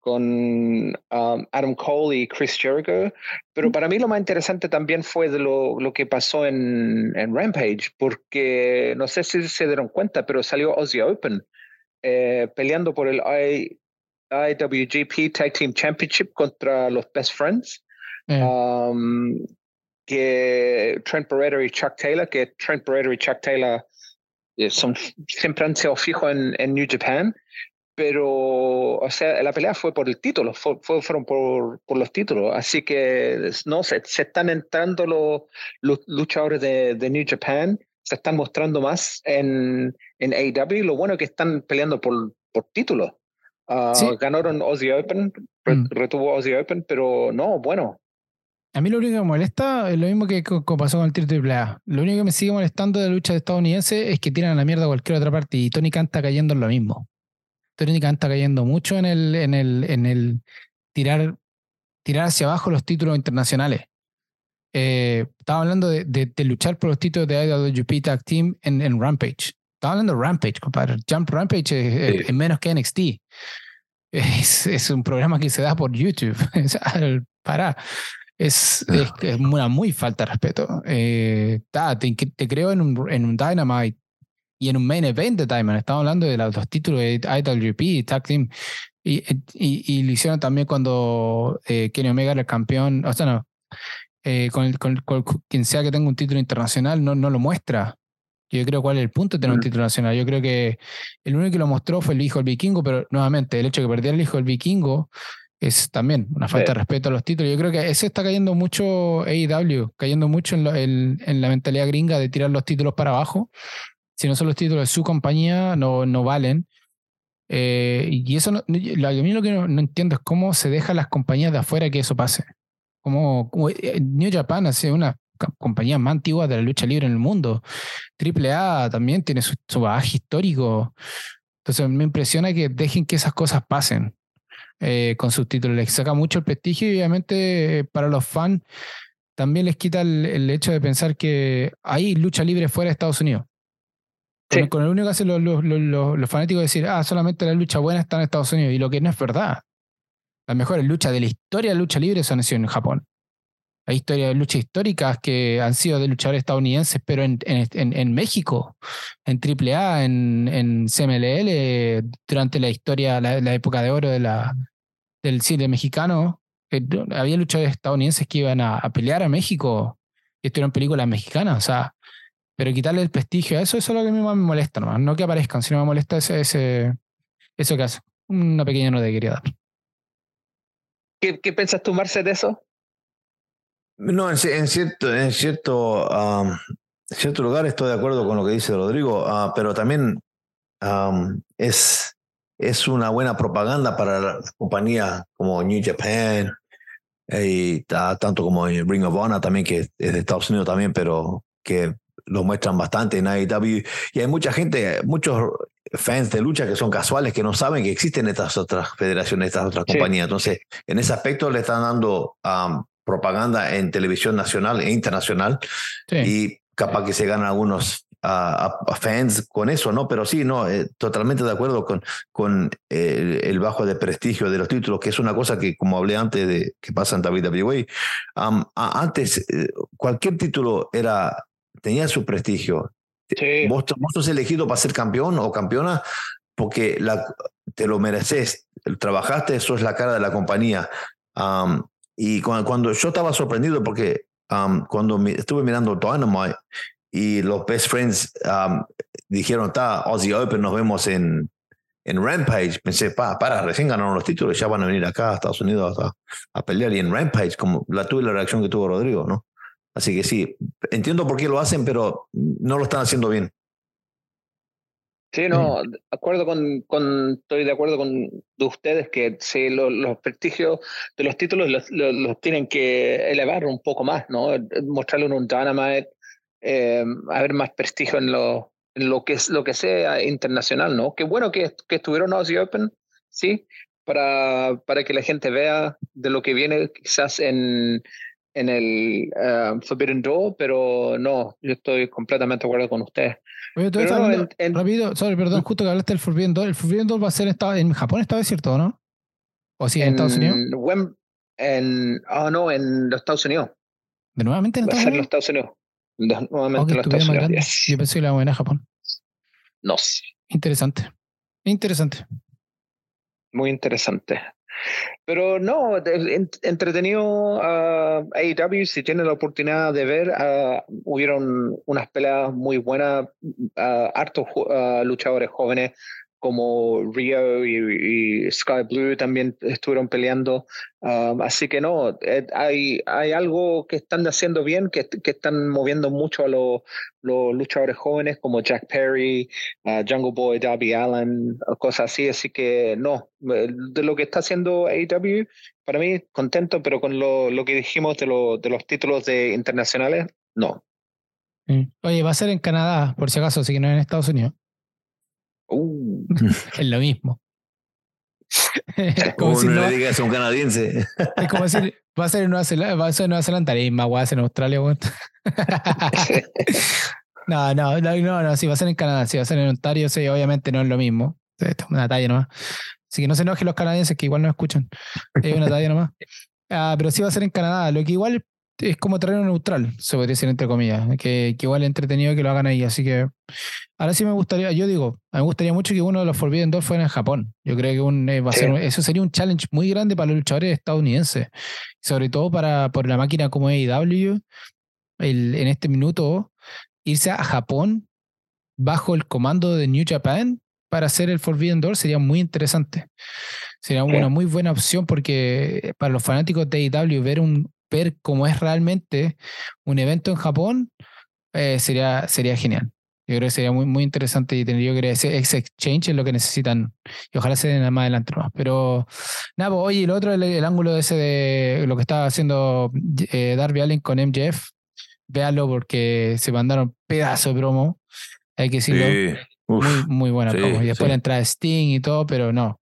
con Adam Cole y Chris Jericho. Pero para mí lo más interesante también fue de lo, lo que pasó en, en Rampage, porque no sé si se dieron cuenta, pero salió Ozzy Open eh, peleando por el IWGP Tag Team Championship contra los Best Friends. Eh. Um, que Trent Barrett y Chuck Taylor, que Trent Barrett y Chuck Taylor eh, son, siempre han sido fijos en, en, New Japan, pero, o sea, la pelea fue por el título, fueron por, por, los títulos, así que no se, se están entrando los, los luchadores de, de, New Japan, se están mostrando más en, en AEW. Lo bueno es que están peleando por, por título. Ah, ganaron Aussie Open, mm. retuvo Aussie Open, pero no, bueno. A mí lo único que me molesta es lo mismo que pasó con el Triple A. Lo único que me sigue molestando de la lucha de estadounidense es que tiran a la mierda a cualquier otra parte y Tony Khan está cayendo en lo mismo. Tony Khan está cayendo mucho en el, en el, en el tirar tirar hacia abajo los títulos internacionales. Eh, estaba hablando de, de, luchar por los títulos de IWGP Tag Team en, en Rampage. Estaba hablando de Rampage, compadre. Jump Rampage es, menos que NXT. *laughs* Es, es, un programa que se da por YouTube. *laughs* para. Es, es, una muy falta de respeto. Eh, te, te, creo en un, en un Dynamite y en un main event de Diamond. Estamos hablando de los, títulos de IWGP, Tag Team. Y, y, y, lo hicieron también cuando eh, Kenny Omega era el campeón. O sea, no. Eh, con, con, quien sea que tenga un título internacional, no, no lo muestra. Yo creo cuál es el punto de tener un mm. título nacional. Yo creo que el único que lo mostró fue el hijo del vikingo, pero nuevamente, el hecho de que perdiera el hijo del vikingo es también una falta de respeto a los títulos. Yo creo que ese está cayendo mucho AEW, cayendo mucho en, en, la mentalidad gringa de tirar los títulos para abajo. Si no son los títulos de su compañía, no, no valen. Eh, y eso, a mí lo que no, entiendo es cómo se dejan las compañías de afuera que eso pase. Como, eh, New Japan hace una compañía más antigua de la lucha libre en el mundo. AAA también tiene su, su bagaje histórico. Entonces me impresiona que dejen que esas cosas pasen. Eh, con sus títulos. Les saca mucho el prestigio y obviamente eh, para los fans también les quita el, hecho de pensar que hay lucha libre fuera de Estados Unidos. Con, el único que hacen los, los, los, fanáticos decir, ah, solamente la lucha buena está en Estados Unidos, y lo que no es verdad. Las mejores luchas de la historia de lucha libre son en Japón. Hay historias de luchas históricas que han sido de luchadores estadounidenses, pero en, México, en AAA, en, en CMLL, durante la historia, la, época de oro del cine mexicano, había luchadores estadounidenses que iban a, pelear a México y estuvieron películas mexicanas, o sea, pero quitarle el prestigio a eso, eso es lo que a mí más me molesta, nomás. no que aparezcan, sino me molesta ese, ese, eso que hace. Una pequeña nota que quería dar. ¿Qué, qué piensas tú, Marce, de eso? No, en, cierto, en cierto, cierto lugar estoy de acuerdo con lo que dice Rodrigo, ah, pero también es, es una buena propaganda para la compañía como New Japan eh, y tanto como Ring of Honor también, que es de Estados Unidos también, pero que lo muestran bastante en AEW. Y hay mucha gente, muchos fans de lucha que son casuales, que no saben que existen estas otras federaciones, estas otras compañías. Entonces, en ese aspecto le están dando propaganda en televisión nacional e internacional y capaz que se ganan algunos fans con eso, ¿no? Pero sí, no, eh, totalmente de acuerdo con, con el, bajo de prestigio de los títulos, que es una cosa que, como hablé antes de que pasa en WWE, antes eh, cualquier título era, tenía su prestigio. Vos, vos sos elegido para ser campeón o campeona porque la, te lo mereces, trabajaste, eso es la cara de la compañía. Y cuando, yo estaba sorprendido porque cuando estuve mirando Dynamite y los Best Friends dijeron, está, Aussie Open, nos vemos en, en Rampage, pensé, pa, para, recién ganaron los títulos, ya van a venir acá a Estados Unidos a, a, pelear. Y en Rampage, como la tuve la reacción que tuvo Rodrigo, ¿no? Así que sí, entiendo por qué lo hacen, pero no lo están haciendo bien. Sí, no, acuerdo con, con, estoy de acuerdo con ustedes que sí, los, prestigios de los títulos los, tienen que elevar un poco más, ¿no? Mostrarle un Dynamite, eh, haber más prestigio en lo, en lo que es lo que sea internacional, ¿no? Qué bueno que, que estuvieron Aussie Open, sí, para, para que la gente vea de lo que viene quizás en, en el uh, Forbidden Door, pero no, yo estoy completamente de acuerdo con ustedes. Oye, tú rápido, sorry, perdón, justo que hablaste del Forbidden Door. El Forbidden Door va a ser en, Japón, esta vez, ¿cierto no? ¿O sí, en, Estados Unidos? en, oh, no, en los Estados Unidos. ¿De nuevamente en Estados Unidos? en los Estados Unidos. De, nuevamente en los Estados Unidos. Yo pensé que la iba a Japón. No sé. Interesante. Interesante. Muy interesante. Pero no, entretenido a AEW, si tienen la oportunidad de ver, uh, hubieron unas peleas muy buenas, uh, hartos luchadores jóvenes como Rio y, Sky Blue también estuvieron peleando. Um, así que no, eh, hay, hay algo que están haciendo bien, que, que están moviendo mucho a los, los luchadores jóvenes como Jack Perry, uh, Jungle Boy, Darby Allen, cosas así. Así que no, eh, de lo que está haciendo AEW, para mí contento, pero con lo, lo que dijimos de, lo, de los títulos de internacionales, no. Oye, va a ser en Canadá, por si acaso, así que no en Estados Unidos. Uh. *laughs* *laughs* es lo mismo. *laughs* como no, le digas a un canadiense. Es como decir, va a ser en Nueva Zelanda, va a ser en Nueva Zelanda, y más va a ser en Australia, bueno. no, no, no, no, sí, va a ser en Canadá, sí, va a ser en Ontario, sí, obviamente no es lo mismo. Esto es una talla nomás. Así que no se enojen los canadienses que igual no escuchan. Es una talla nomás. Ah, pero sí va a ser en Canadá, lo que igual es como terreno neutral, se podría decir entre comillas, que, que, igual es entretenido que lo hagan ahí. Así que ahora sí me gustaría, yo digo, me gustaría mucho que uno de los Forbidden Doors fuera en Japón. Yo creo que un, eh, va a ser, eso sería un challenge muy grande para los luchadores estadounidenses, sobre todo para por la máquina como AEW. El, en este minuto, irse a Japón bajo el comando de New Japan para hacer el Forbidden Door sería muy interesante. Sería una muy buena opción porque para los fanáticos de AEW ver un, ver cómo es realmente un evento en Japón, eh, sería, sería genial. Yo creo que sería muy, muy interesante y tendría que ese, exchange es lo que necesitan. Y ojalá se den más adelante más. Pero nada, pues, oye, el otro, el, ángulo de ese de lo que estaba haciendo eh, Darby Allen con MJF, véalo porque se mandaron pedazo de promo. Hay que decirlo muy, muy buena promo. Y después la entrada Sting y todo, pero no.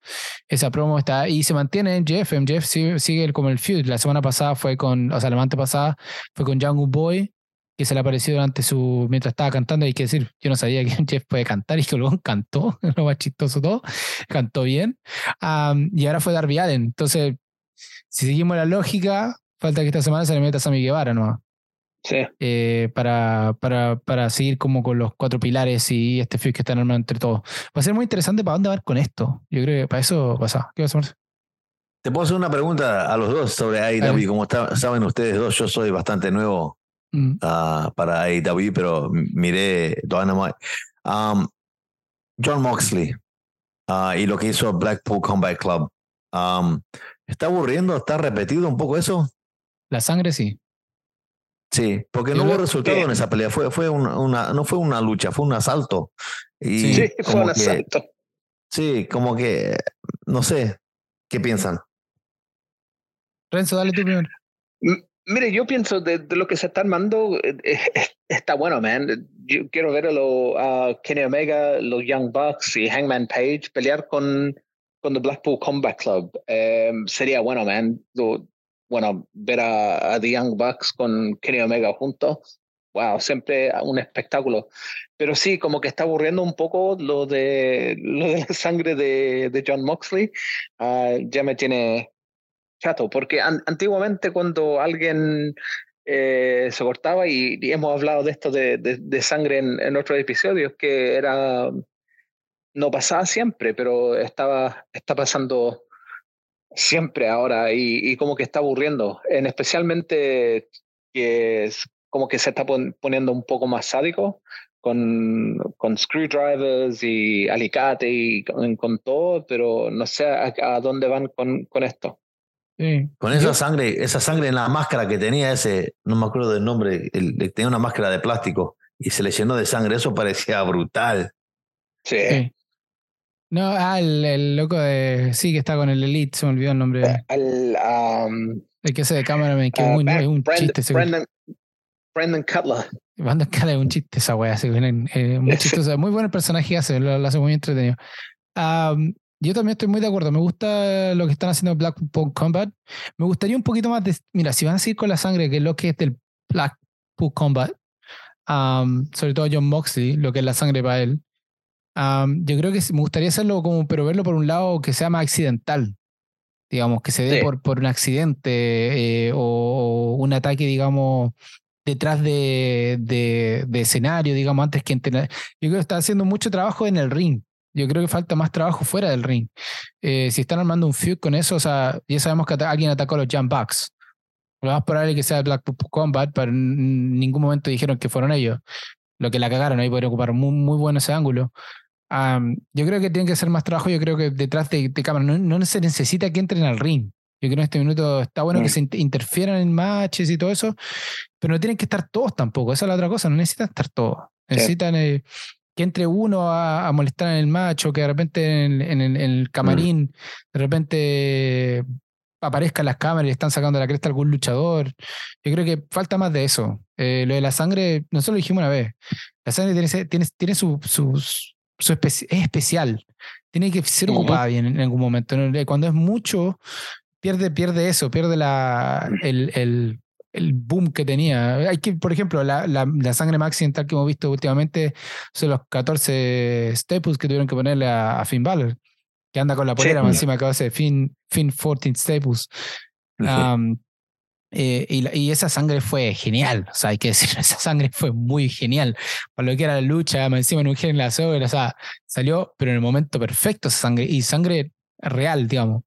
Esa promo está. Y se mantiene MJF. MJF sigue, sigue como el feud. La semana pasada fue con. O sea, la semana pasada fue con Jungle Boy, que se le apareció durante su. mientras estaba cantando. Hay que decir, yo no sabía que *laughs* MJF puede cantar y que luego cantó. *laughs* lo más chistoso todo. Cantó bien. y ahora fue Darby Allen. Entonces, si seguimos la lógica, falta que esta semana se le meta a Sammy Guevara, ¿no? Sí. Eh, para, para, para, seguir como con los cuatro pilares y este feud que están armando entre todos. Va a ser muy interesante para dónde va con esto. Yo creo que para eso pasa. ¿Qué vas a hacer? Te puedo hacer una pregunta a los dos sobre AEW. Como saben ustedes dos, yo soy bastante nuevo mm. uh, para AEW, pero miré Dynamite. Um, John Moxley uh, y lo que hizo Blackpool Combat Club. Um, ¿Está aburriendo? ¿Está repetido un poco eso? La sangre sí. Sí, porque no hubo resultado en esa pelea, fue, fue una, no fue una lucha, fue un asalto. Y sí, fue un asalto. Sí, como que, no sé, ¿qué piensan? Renzo, dale tú primero. Mire, yo pienso de, lo que se está armando, eh, eh, *laughs* está bueno, man. Yo quiero ver a, lo, Kenny Omega, los Young Bucks y Hangman Page pelear con, con The Blackpool Combat Club. Eh, sería bueno, man bueno, ver a, The Young Bucks con Kenny Omega juntos, wow, siempre un espectáculo. Pero sí, como que está aburriendo un poco lo de, lo de la sangre de, de John Moxley, ah, ya me tiene chato, porque antiguamente cuando alguien eh, se cortaba, y, hemos hablado de esto de, de, sangre en, en, otros episodios, que era, no pasaba siempre, pero estaba, está pasando siempre ahora y, como que está aburriendo, en especialmente que es como que se está poniendo un poco más sádico con, con screwdrivers y alicate y con, todo, pero no sé a, dónde van con, con esto. Con esa sangre, esa sangre en la máscara que tenía ese, no me acuerdo del nombre, tenía una máscara de plástico y se le llenó de sangre, eso parecía brutal. sí. No, ah, el, loco de. Sí, que está con el Elite, se me olvidó el nombre. El, um, el que hace de cámara, que uh, es un chiste. Brendan, Brendan Cutler. Brendan Cutler es un chiste esa wea, eh, muy *laughs* chistoso. Muy buen el personaje hace, lo, hace muy entretenido. Um, yo también estoy muy de acuerdo. Me gusta lo que están haciendo Blackpool Combat. Me gustaría un poquito más de. Mira, si van a seguir con la sangre, que es lo que es del Blackpool Combat, um, sobre todo John Moxley, lo que es la sangre para él yo creo que me gustaría hacerlo como, pero verlo por un lado que sea más accidental, digamos, que se dé por, por un accidente eh, o, un ataque, digamos, detrás de, de, escenario, digamos, antes que entrenar. Yo creo que está haciendo mucho trabajo en el ring. Yo creo que falta más trabajo fuera del ring. Eh, si están armando un feud con eso, o sea, ya sabemos que alguien atacó a los Jump Bucks. Lo más probable que sea Black Combat, pero en ningún momento dijeron que fueron ellos. Lo que la cagaron, ahí podrían ocupar muy, muy bueno ese ángulo yo creo que tiene que ser más trabajo, yo creo que detrás de, cámara no, no, se necesita que entren al ring. Yo creo que en este minuto está bueno que mm. se interfieran en matches y todo eso, pero no tienen que estar todos tampoco. Esa es la otra cosa, no necesitan estar todos. Necesitan eh, que entre uno a, molestar en el match o que de repente en, el mm. camarín, de repente aparezcan las cámaras y están sacando la cresta a algún luchador. Yo creo que falta más de eso. Eh, lo de la sangre, nosotros lo dijimos una vez. La sangre tiene, tiene, tiene es especial. Tiene que ser ocupada bien en algún momento. Cuando es mucho, pierde, pierde eso, pierde la, el, el, el boom que tenía. Hay que, por ejemplo, la, la, la sangre más accidental que hemos visto últimamente son los 14 staples que tuvieron que ponerle a, Finn Balor, que anda con la polera encima que hace Finn, Finn 14 staples. Eh, y, y, esa sangre fue genial, o sea, hay que decir, *laughs* esa sangre fue muy genial. Para lo que era la lucha, encima en un gen la o sea, salió, pero en el momento perfecto esa sangre, y sangre real, digamos.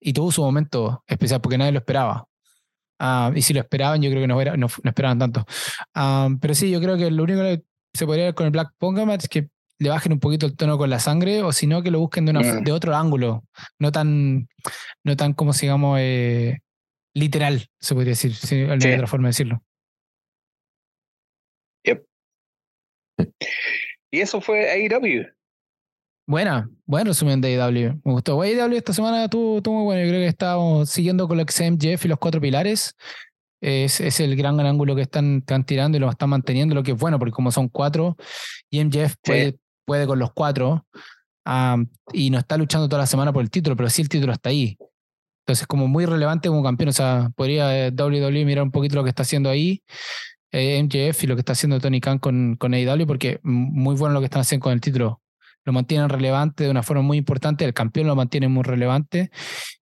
y tuvo su momento especial porque nadie lo esperaba. y si lo esperaban, yo creo que no, era, no, esperaban tanto. pero sí, yo creo que lo único que se podría ver con el Black Ponga es que le bajen un poquito el tono con la sangre, o si no, que lo busquen de, una, mm. de otro ángulo, no tan, no tan como sigamos, eh, literal, se podría decir, si hay otra forma de decirlo. Yep. Y eso fue AEW. Buena, buen resumen de AEW. Me gustó. AEW esta semana estuvo, muy bueno. Yo creo que estábamos siguiendo con lo que es Jeff y los cuatro pilares. Es, es el gran ángulo que están, están, tirando y lo están manteniendo, lo que es bueno, porque como son cuatro, y MJF puede, puede con los cuatro y no está luchando toda la semana por el título, pero sí el título está ahí. Entonces, como muy relevante como campeón. O sea, podría eh, WWE mirar un poquito lo que está haciendo ahí, eh, MJF y lo que está haciendo Tony Khan con, con AEW, porque muy bueno lo que están haciendo con el título. Lo mantienen relevante de una forma muy importante. El campeón lo mantiene muy relevante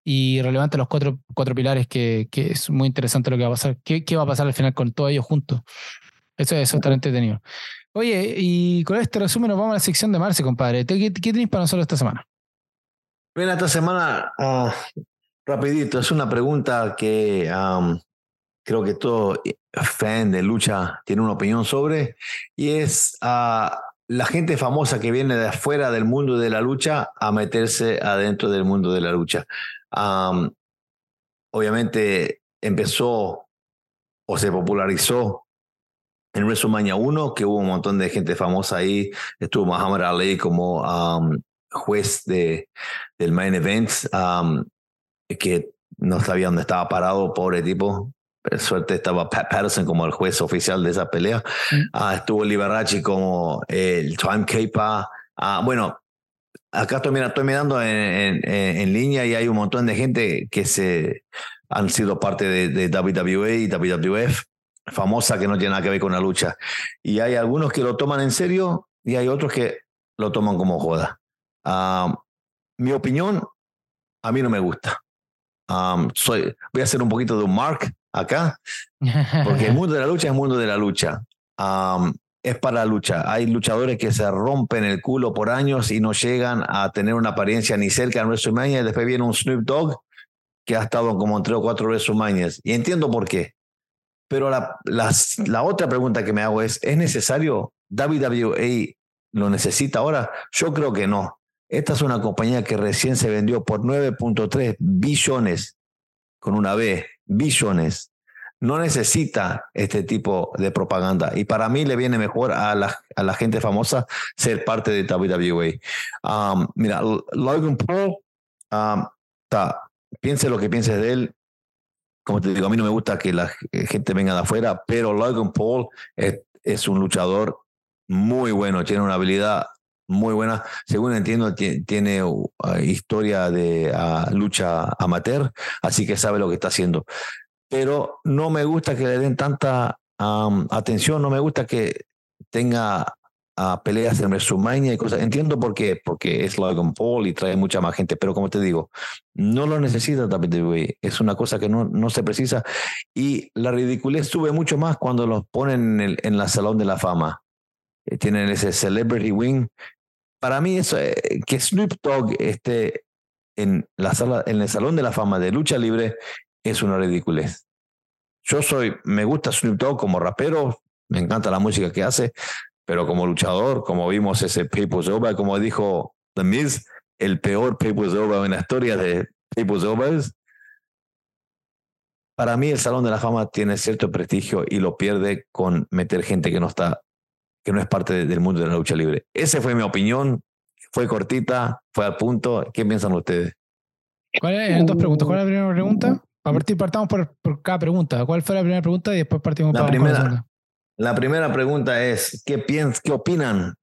y relevante los cuatro, cuatro pilares, que, que es muy interesante lo que va a pasar. ¿Qué, ¿Qué, va a pasar al final con todos ellos juntos? Eso, eso está entretenido. Oye, y con este resumen nos vamos a la sección de Marce, compadre. ¿Qué, qué tenéis para nosotros esta semana? Bien, esta semana uh, Rapidito, es una pregunta que creo que todo fan de lucha tiene una opinión sobre y es a la gente famosa que viene de afuera del mundo de la lucha a meterse adentro del mundo de la lucha. obviamente empezó o se popularizó en WrestleMania 1, que hubo un montón de gente famosa ahí. Estuvo Muhammad Ali como juez de, del main event que no sabía dónde estaba parado, pobre tipo. Por suerte estaba Pat Patterson como el juez oficial de esa pelea. Mm. Ah, estuvo Liberace como el timekeeper. Ah, bueno, acá estoy, estoy mirando en, en, línea y hay un montón de gente que se han sido parte de, de WWE y WWF, famosa que no tiene nada que ver con la lucha. Y hay algunos que lo toman en serio y hay otros que lo toman como joda. Ah, mi opinión, a mí no me gusta soy, voy a hacer un poquito de un mark acá, porque el *laughs* mundo de la lucha es el mundo de la lucha. es para la lucha. Hay luchadores que se rompen el culo por años y no llegan a tener una apariencia ni cerca de WrestleMania. Y después viene un Snoop Dogg que ha estado como en tres o cuatro WrestleMania. Y entiendo por qué. Pero la, la otra pregunta que me hago es, ¿es necesario? ¿WWE lo necesita ahora? Yo creo que no. Esta es una compañía que recién se vendió por 9.3 billones, con una B, billones. No necesita este tipo de propaganda. Y para mí le viene mejor a la, a la gente famosa ser parte de WWE. Um, mira, Logan Paul, um, piense lo que pienses de él. Como te digo, a mí no me gusta que la gente venga de afuera, pero Logan Paul es, es un luchador muy bueno, tiene una habilidad muy buena. Según entiendo, tiene uh, historia de uh, lucha amateur, así que sabe lo que está haciendo. Pero no me gusta que le den tanta atención, no me gusta que tenga uh, peleas en WrestleMania y cosas. Entiendo por qué, porque es Logan Paul y trae mucha más gente, pero como te digo, no lo necesita WWE. Es una cosa que no, no se precisa. Y la ridiculez sube mucho más cuando los ponen en, el, la Salón de la Fama eh, tienen ese celebrity wing para mí eso, eh, que Snoop Dogg esté en, la sala, en el Salón de la Fama de Lucha Libre es una ridiculez. Yo soy, me gusta Snoop Dogg como rapero, me encanta la música que hace, pero como luchador, como vimos ese People's Over, como dijo The Miz, el peor People's Over en la historia de People's Over. Para mí el Salón de la Fama tiene cierto prestigio y lo pierde con meter gente que no está que no es parte del mundo de la lucha libre. Esa fue mi opinión, fue cortita, fue al punto. ¿Qué piensan ustedes? ¿Cuál es, dos preguntas. ¿Cuál es la primera pregunta? A partir, partamos por, por, cada pregunta. ¿Cuál fue la primera pregunta? Y después partimos la primera, la, la primera pregunta es, ¿qué, piensan, ¿qué opinan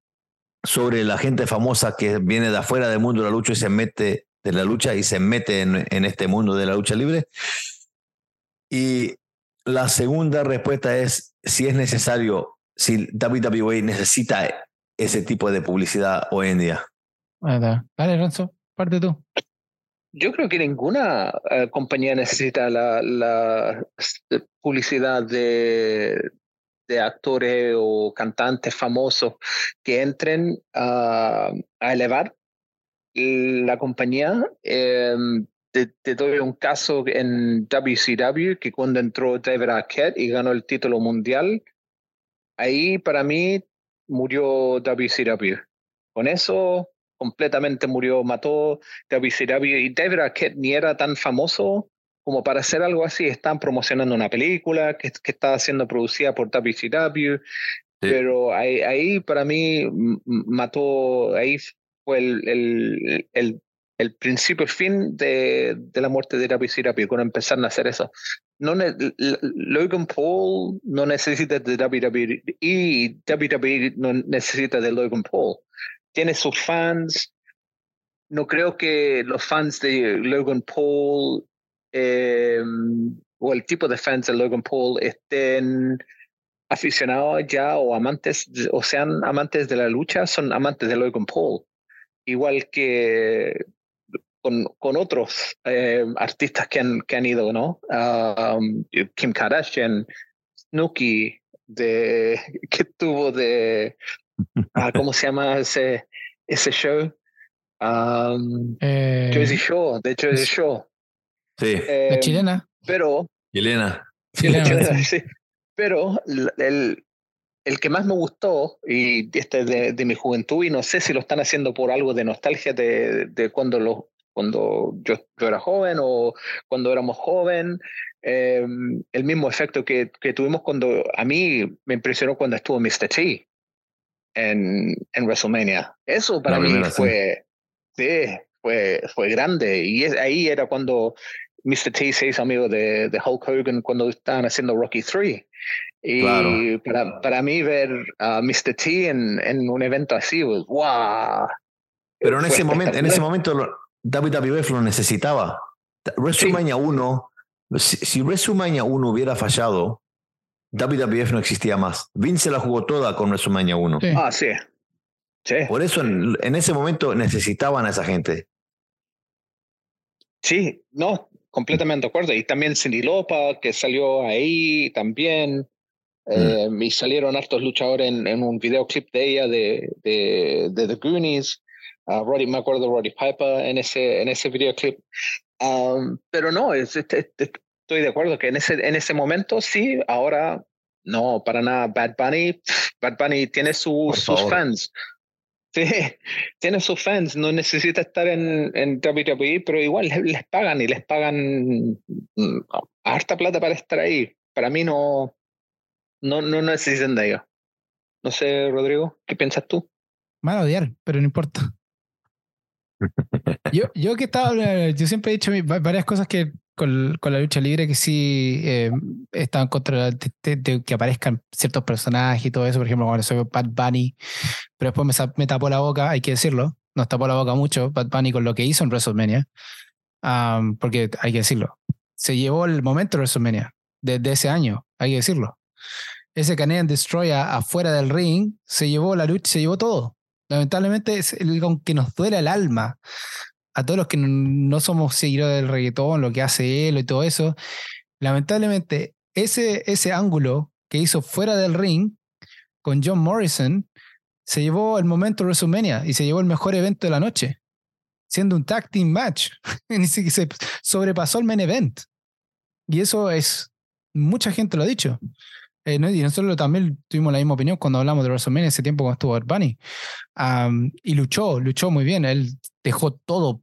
sobre la gente famosa que viene de afuera del mundo de la lucha y se mete de la lucha y se mete en, en este mundo de la lucha libre. Y la segunda respuesta es si es necesario, si WWE necesita ese tipo de publicidad hoy en día. Vale, Renzo, parte tú. Yo creo que ninguna eh, compañía necesita la, la publicidad de, de, actores o cantantes famosos que entren a, a elevar la compañía. Em, te, doy un caso en WCW que cuando entró David Arquette y ganó el título mundial, ahí para mí murió WCW. Con eso completamente murió, mató WCW y David Arquette ni era tan famoso como para hacer algo así. Están promocionando una película que, que estaba siendo producida por WCW, pero ahí, ahí, para mí mató, ahí fue el, el, el, el principio, el fin de, de la muerte de WCW, cuando empezaron a hacer eso. No Logan Paul no necesita de WWE y WWE no necesita de Logan Paul. Tiene sus fans. No creo que los fans de Logan Paul em, o el tipo de fans de Logan Paul estén aficionados ya o amantes o sean amantes de la lucha, son amantes de Logan Paul. Igual que con, con otros eh, artistas que han, que han ido, ¿no? Um, Kim Kardashian, Snooki, de, *laughs* que tuvo de, *laughs* ah, ¿cómo se llama ese, ese show? Um, eh, Jersey Show, de Jersey Show. Sí. la chilena. Pero. Chilena. Chilena, sí. Pero el, el que más me gustó, y este de, de, mi juventud, y no sé si lo están haciendo por algo de nostalgia de, de cuando los cuando yo, yo era joven o cuando éramos joven. Em, el mismo efecto que, que, tuvimos cuando a mí me impresionó cuando estuvo Mr. T en, en WrestleMania. Eso para mí fue, sí. fue, fue grande. Y ahí era cuando Mr. T se hizo amigo de, de Hulk Hogan cuando estaban haciendo Rocky 3. Y para, para mí ver a Mr. T en, en un evento así, wow. Pero en ese momento, en ese momento WWF lo necesitaba. WrestleMania 1, si, WrestleMania 1 hubiera fallado, WWF no existía más. Vince la jugó toda con WrestleMania 1. Ah, sí. sí. Por eso en, en, ese momento necesitaban a esa gente. Sí, no, completamente de acuerdo. Y también Cindy Lopa, que salió ahí también. Mm. Eh, y salieron hartos luchadores en, en, un videoclip de ella de, de, de The Goonies. Roddy, me acuerdo de Roddy Piper en ese, en ese videoclip. Um, pero no, estoy de acuerdo que en ese, en ese momento sí, ahora no, para nada. Bad Bunny, *laughs* Bad Bunny tiene sus fans. Sí, *laughs* tiene sus fans, no necesita estar en, en WWE, pero igual les, pagan y les pagan mm, harta plata para estar ahí. Para mí no, no, no necesitan de ellos. No sé, Rodrigo, ¿qué piensas tú? Van a odiar, pero no importa. *laughs* Yo, yo que estaba, yo siempre he dicho varias cosas que con, con la lucha libre que sí eh, están contra de, que aparezcan ciertos personajes y todo eso, por ejemplo, cuando soy Bad Bunny, pero después me, me, tapó la boca, hay que decirlo, nos tapó la boca mucho Bad Bunny con lo que hizo en WrestleMania, porque hay que decirlo, se llevó el momento de WrestleMania desde ese año, hay que decirlo. Ese Canadian Destroy afuera del ring se llevó la lucha, se llevó todo. Lamentablemente, es aunque nos duela el alma a todos los que no somos seguidores del reggaetón, lo que hace él y todo eso, lamentablemente ese, ese ángulo que hizo fuera del ring con John Morrison se llevó el momento WrestleMania y se llevó el mejor evento de la noche, siendo un tag team match. *laughs* se sobrepasó el main event. Y eso es, mucha gente lo ha dicho. Eh, y nosotros también tuvimos la misma opinión cuando hablamos de WrestleMania ese tiempo cuando estuvo Bunny. y luchó, luchó muy bien. Él dejó todo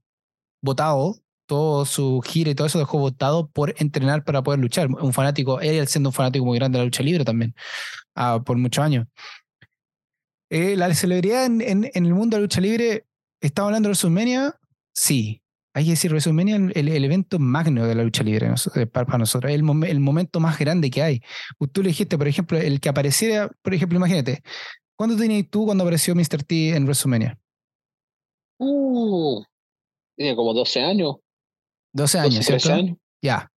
votado, todo su gira y todo eso dejó votado por entrenar para poder luchar. Un fanático, él siendo un fanático muy grande de la lucha libre también, uh, por muchos años. Eh, la celebridad en, en, en, el mundo de la lucha libre, ¿estaba hablando de WrestleMania? Sí, hay que decir, WrestleMania el, el, evento magno de la lucha libre para nosotros, el, el momento más grande que hay. Tú le dijiste, por ejemplo, el que apareciera, por ejemplo, imagínate, ¿Cuánto tenías tú cuando apareció Mr. T en WrestleMania? Uh, tenía como 12 años. 12 años, 13 ¿cierto? años. Ya.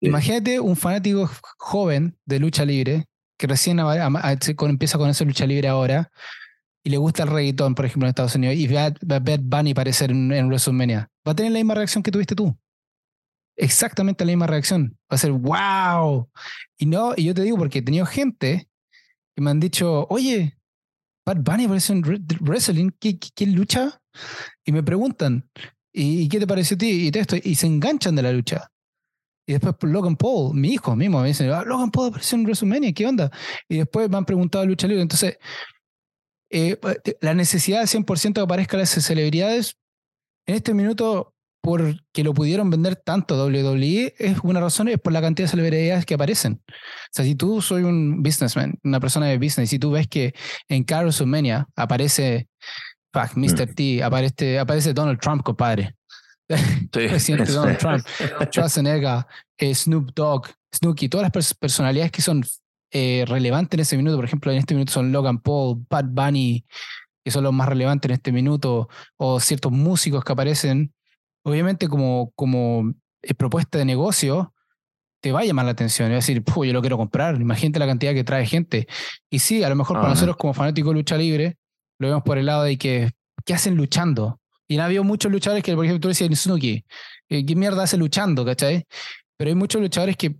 Imagínate un fanático joven de lucha libre que recién a- se- con- empieza a conocer lucha libre ahora y le gusta el reggaetón, por ejemplo, en Estados Unidos, y ve a, ve a Bad Bunny aparecer en, en WrestleMania. Va a tener la misma reacción que tuviste tú. Exactamente la misma reacción. Va a ser wow. Y no, y yo te digo porque he tenido gente que me han dicho, oye, Bad Bunny aparece en re- wrestling, ¿qué, qué, qué lucha? Y me preguntan, ¿y, qué te pareció a ti? Y, todo esto, y se enganchan de la lucha. Y después por Logan Paul, mi hijo mismo, me dicen, ah, Logan Paul apareció en WrestleMania, ¿qué onda? Y después me han preguntado de lucha libre. Entonces, eh, la necesidad de 100% que aparezcan las celebridades, en este minuto, porque lo pudieron vender tanto WWE, es una razón, es por la cantidad de celebridades que aparecen. O sea, si tú soy un businessman, una persona de business, y tú ves que en WrestleMania aparece, fuck, Mr. T, aparece, aparece Donald Trump, compadre. Sí. *laughs* Presidente Donald Trump, *laughs* Schwarzenegger, eh, Snoop Dogg, Snooki, todas las pers- personalidades que son eh, relevantes en ese minuto, por ejemplo, en este minuto son Logan Paul, Bad Bunny, que son los más relevantes en este minuto, o ciertos músicos que aparecen, obviamente como, como eh, propuesta de negocio, te va a llamar la atención. A decir, "Puh, yo lo quiero comprar. Imagínate la cantidad que trae gente. Y sí, a lo mejor para Ajá. nosotros como fanáticos de lucha libre, lo vemos por el lado de que, ¿qué hacen luchando? Y no ha habido muchos luchadores que, por ejemplo, tú decías, Suzuki, eh, ¿qué mierda hace luchando, cachai? Pero hay muchos luchadores que,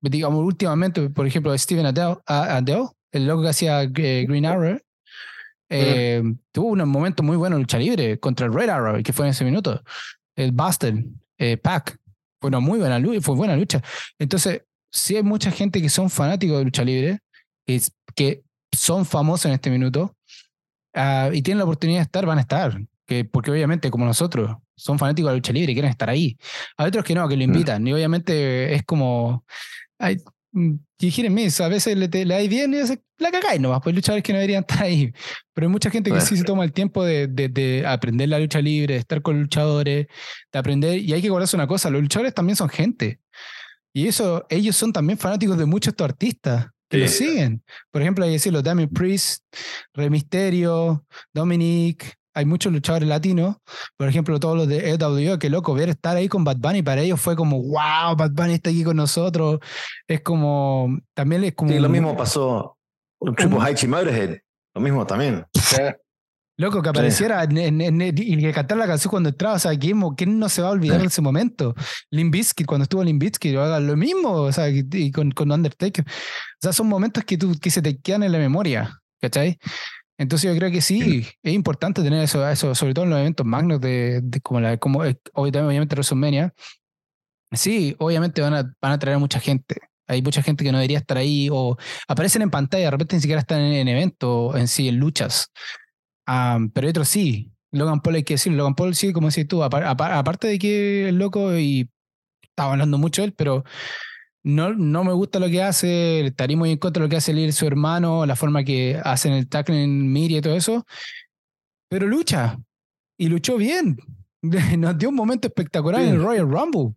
digamos, últimamente, por ejemplo, Steven Adele, Adele el loco que hacía eh, Green Arrow, eh, tuvo un momento muy bueno en lucha libre contra el Red Arrow, que fue en ese minuto. El Boston, eh, Pac, fue una muy buena lucha, fue buena lucha. Entonces, sí hay mucha gente que son fanáticos de lucha libre, que, que son famosos en este minuto, ah, y tienen la oportunidad de estar, van a estar. Que, porque obviamente, como nosotros, son fanáticos de la lucha libre y quieren estar ahí. Hay otros que no, que lo invitan. Y obviamente es como. Ay, mm, digieren mis, a veces le, te- le hay bien y a veces la cagáis nomás, pues luchadores que no deberían estar ahí. Pero hay mucha gente que Bueno. sí se toma el tiempo de, de- de aprender la lucha libre, de estar con luchadores, de aprender. Y hay que acordarse una cosa: los luchadores también son gente. Y eso, ellos son también fanáticos de muchos de estos artistas que Sí. los siguen. Por ejemplo, hay que decirlo, Damien Priest, Rey Mysterio, Dominic, hay muchos luchadores latinos, por ejemplo, todos los de EWO, que loco, ver estar ahí con Bad Bunny para ellos fue como, wow, Bad Bunny está aquí con nosotros. Es como, también es como. Sí, lo mismo pasó con Triple H y Motorhead. Lo mismo también. Loco, que apareciera en- en- en- y que cantar la canción cuando entraba, o sea, ¿quién, quién no se va a olvidar Sí. de ese momento? Limp Bizkit, cuando estuvo Limp Bizkit, haga lo mismo, o sea, y y con, con Undertaker. O sea, son momentos que, tú, que se te quedan en la memoria, ¿cachai? Entonces yo creo que sí, es importante tener eso, eso sobre todo en los eventos magnos de, de como la, como eh, obviamente, WrestleMania. Sí, obviamente van a, van a traer a mucha gente. Hay mucha gente que no debería estar ahí o aparecen en pantalla, de repente ni siquiera están en, en eventos en sí, en luchas. Am, pero otros sí. Logan Paul hay que decirlo. Logan Paul sí, como decís tú, apa- apa- aparte de que es loco y estaba hablando mucho de él, pero no, no me gusta lo que hace, estaría muy en contra de lo que hace y su hermano, la forma que hacen el tackle en media y todo eso, pero lucha y luchó bien. *laughs* Nos dio un momento espectacular en el Sí. Royal Rumble.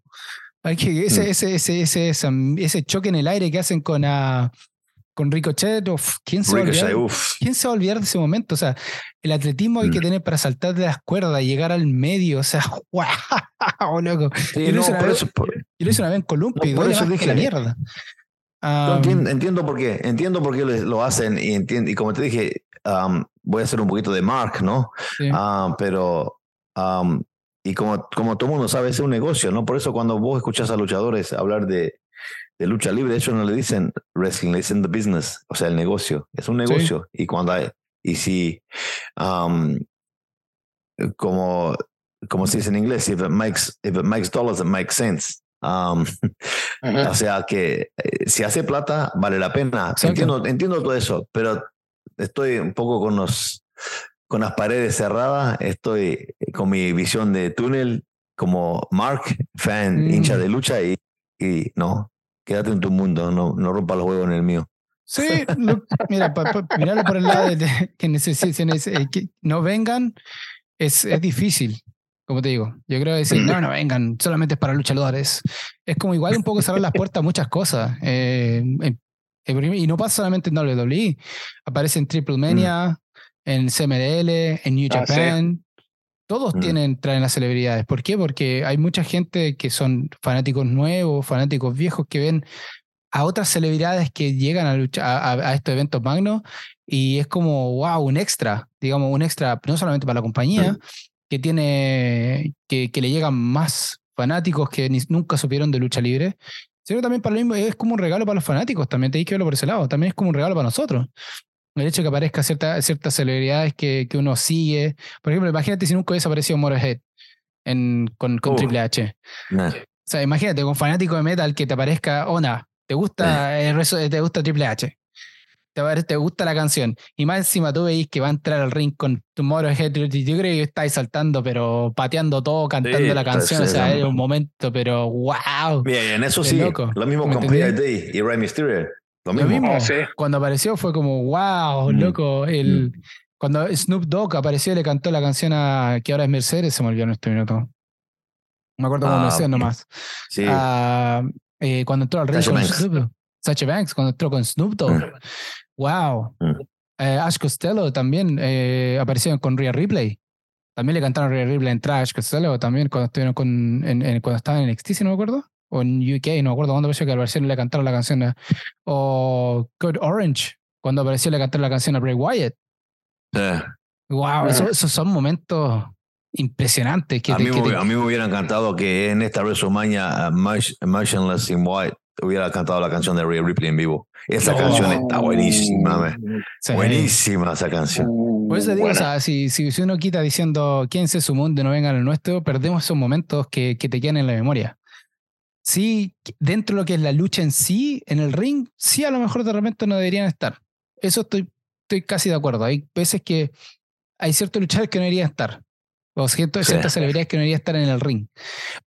Hay que, ese, Mm. ese, ese, ese, ese, ese choque en el aire que hacen con, ah, con Ricochet, uf, ¿quién se a olvidar? Ricochet, uff. ¿Quién se va a olvidar de ese momento? O sea, el atletismo hay que Mm. tener para saltar de las cuerdas y llegar al medio. O sea, *laughs* wow, loco. Sí, Yo lo no, hice una por vez- eso, por- Yo lo hice una vez en Columpio No, y por eso dije- la mierda. Ah, entiendo, entiendo por qué, entiendo por qué lo, hacen y entiendo, y como te dije, um, voy a hacer un poquito de Mark, ¿no? sí. Ah, pero, um, y como, como todo mundo sabe, es un negocio, ¿no? Por eso cuando vos escuchás a luchadores hablar de, de lucha libre, ellos no le dicen wrestling, le dicen the business, o sea, el negocio, es un negocio. Y cuando hay, y si, um, como, como se dice en inglés, if it makes, if it makes dollars, it makes sense. Um, *laughs* o sea que eh, si hace plata, vale la pena. Exacto. Entiendo, entiendo todo eso, pero estoy un poco con los con las paredes cerradas, estoy con mi visión de túnel como Mark, fan, Mm. hincha de lucha y, y no, quédate en tu mundo, no, no rompa los huevos en el mío. Sí, lo- mira, pa- pa- mirarlo por el lado de, de que necesiten, eh, que no vengan, es, es difícil, como te digo. Yo creo que decir, no, no vengan, solamente es para luchadores. Es como igual un poco cerrar las puertas a muchas cosas. Eh, en, Y no pasa solamente en WWE, aparece en Triple Mania, mm. en CMDL, en New ah, Japan. Todos mm. tienen, traen las celebridades. ¿Por qué? Porque hay mucha gente que son fanáticos nuevos, fanáticos viejos, que ven a otras celebridades que llegan a, luchar, a, estos eventos magnos y es como, wow, un extra, digamos, un extra no solamente para la compañía, que tiene, que, que, le llegan más fanáticos que nunca supieron de lucha libre, sino también para lo mismo, es como un regalo para los fanáticos, también te que verlo por ese lado, también es como un regalo para nosotros. El hecho de que aparezca cierta, ciertas celebridades que, que uno sigue. Por ejemplo, imagínate si nunca hubiese aparecido Motorhead en, con, con Triple H. O sea, imagínate con fanático de metal que te aparezca, Ona, ¿te gusta, te gusta Triple H? Te, te gusta la canción. Y más encima tú veis que va a entrar al ring con Motorhead. Yo creo que estáis saltando, pero pateando todo, cantando la canción. o sea, es un momento, pero wow. Bien, eso sí. Lo mismo con P.I.D. y Rey Mysterio. Lo mismo. Oh, cuando apareció fue como, wow, mm. loco. El, mm. Cuando Snoop Dogg apareció y le cantó la canción a que ahora es Mercedes, se me olvidó en este minuto. No me acuerdo cómo lo decía nomás. Sí. Ah, eh, cuando entró al con Snoop Sacha Banks, cuando entró con Snoop Dogg. Mm. Wow. Eh, Ash Costello también eh, apareció con Rhea Ripley. También le cantaron Rhea Ripley en Trash Costello también cuando estuvieron con, en, cuando estaban en NXT, si no me acuerdo o en UK, no me acuerdo cuándo apareció que apareció le cantaron la canción. O Code Orange, cuando apareció le cantaron la canción a Bray Wyatt. Wow, esos, son momentos impresionantes. Que a, mí, a mí me hubiera encantado que en esta WrestleMania Motionless in White hubiera cantado la canción de Rhea Ripley en vivo. Esa oh. canción está buenísima, buenísima esa canción. Por eso digo, o sea, si, si, uno quita diciendo quién se su mundo no venga al nuestro, perdemos esos momentos que, que te quedan en la memoria sí, dentro de lo que es la lucha en sí, en el ring, sí a lo mejor de repente no deberían estar. Eso estoy, estoy casi de acuerdo. Hay veces que hay ciertos luchadores que no deberían estar. O ciertas, celebridades que no deberían estar en el ring.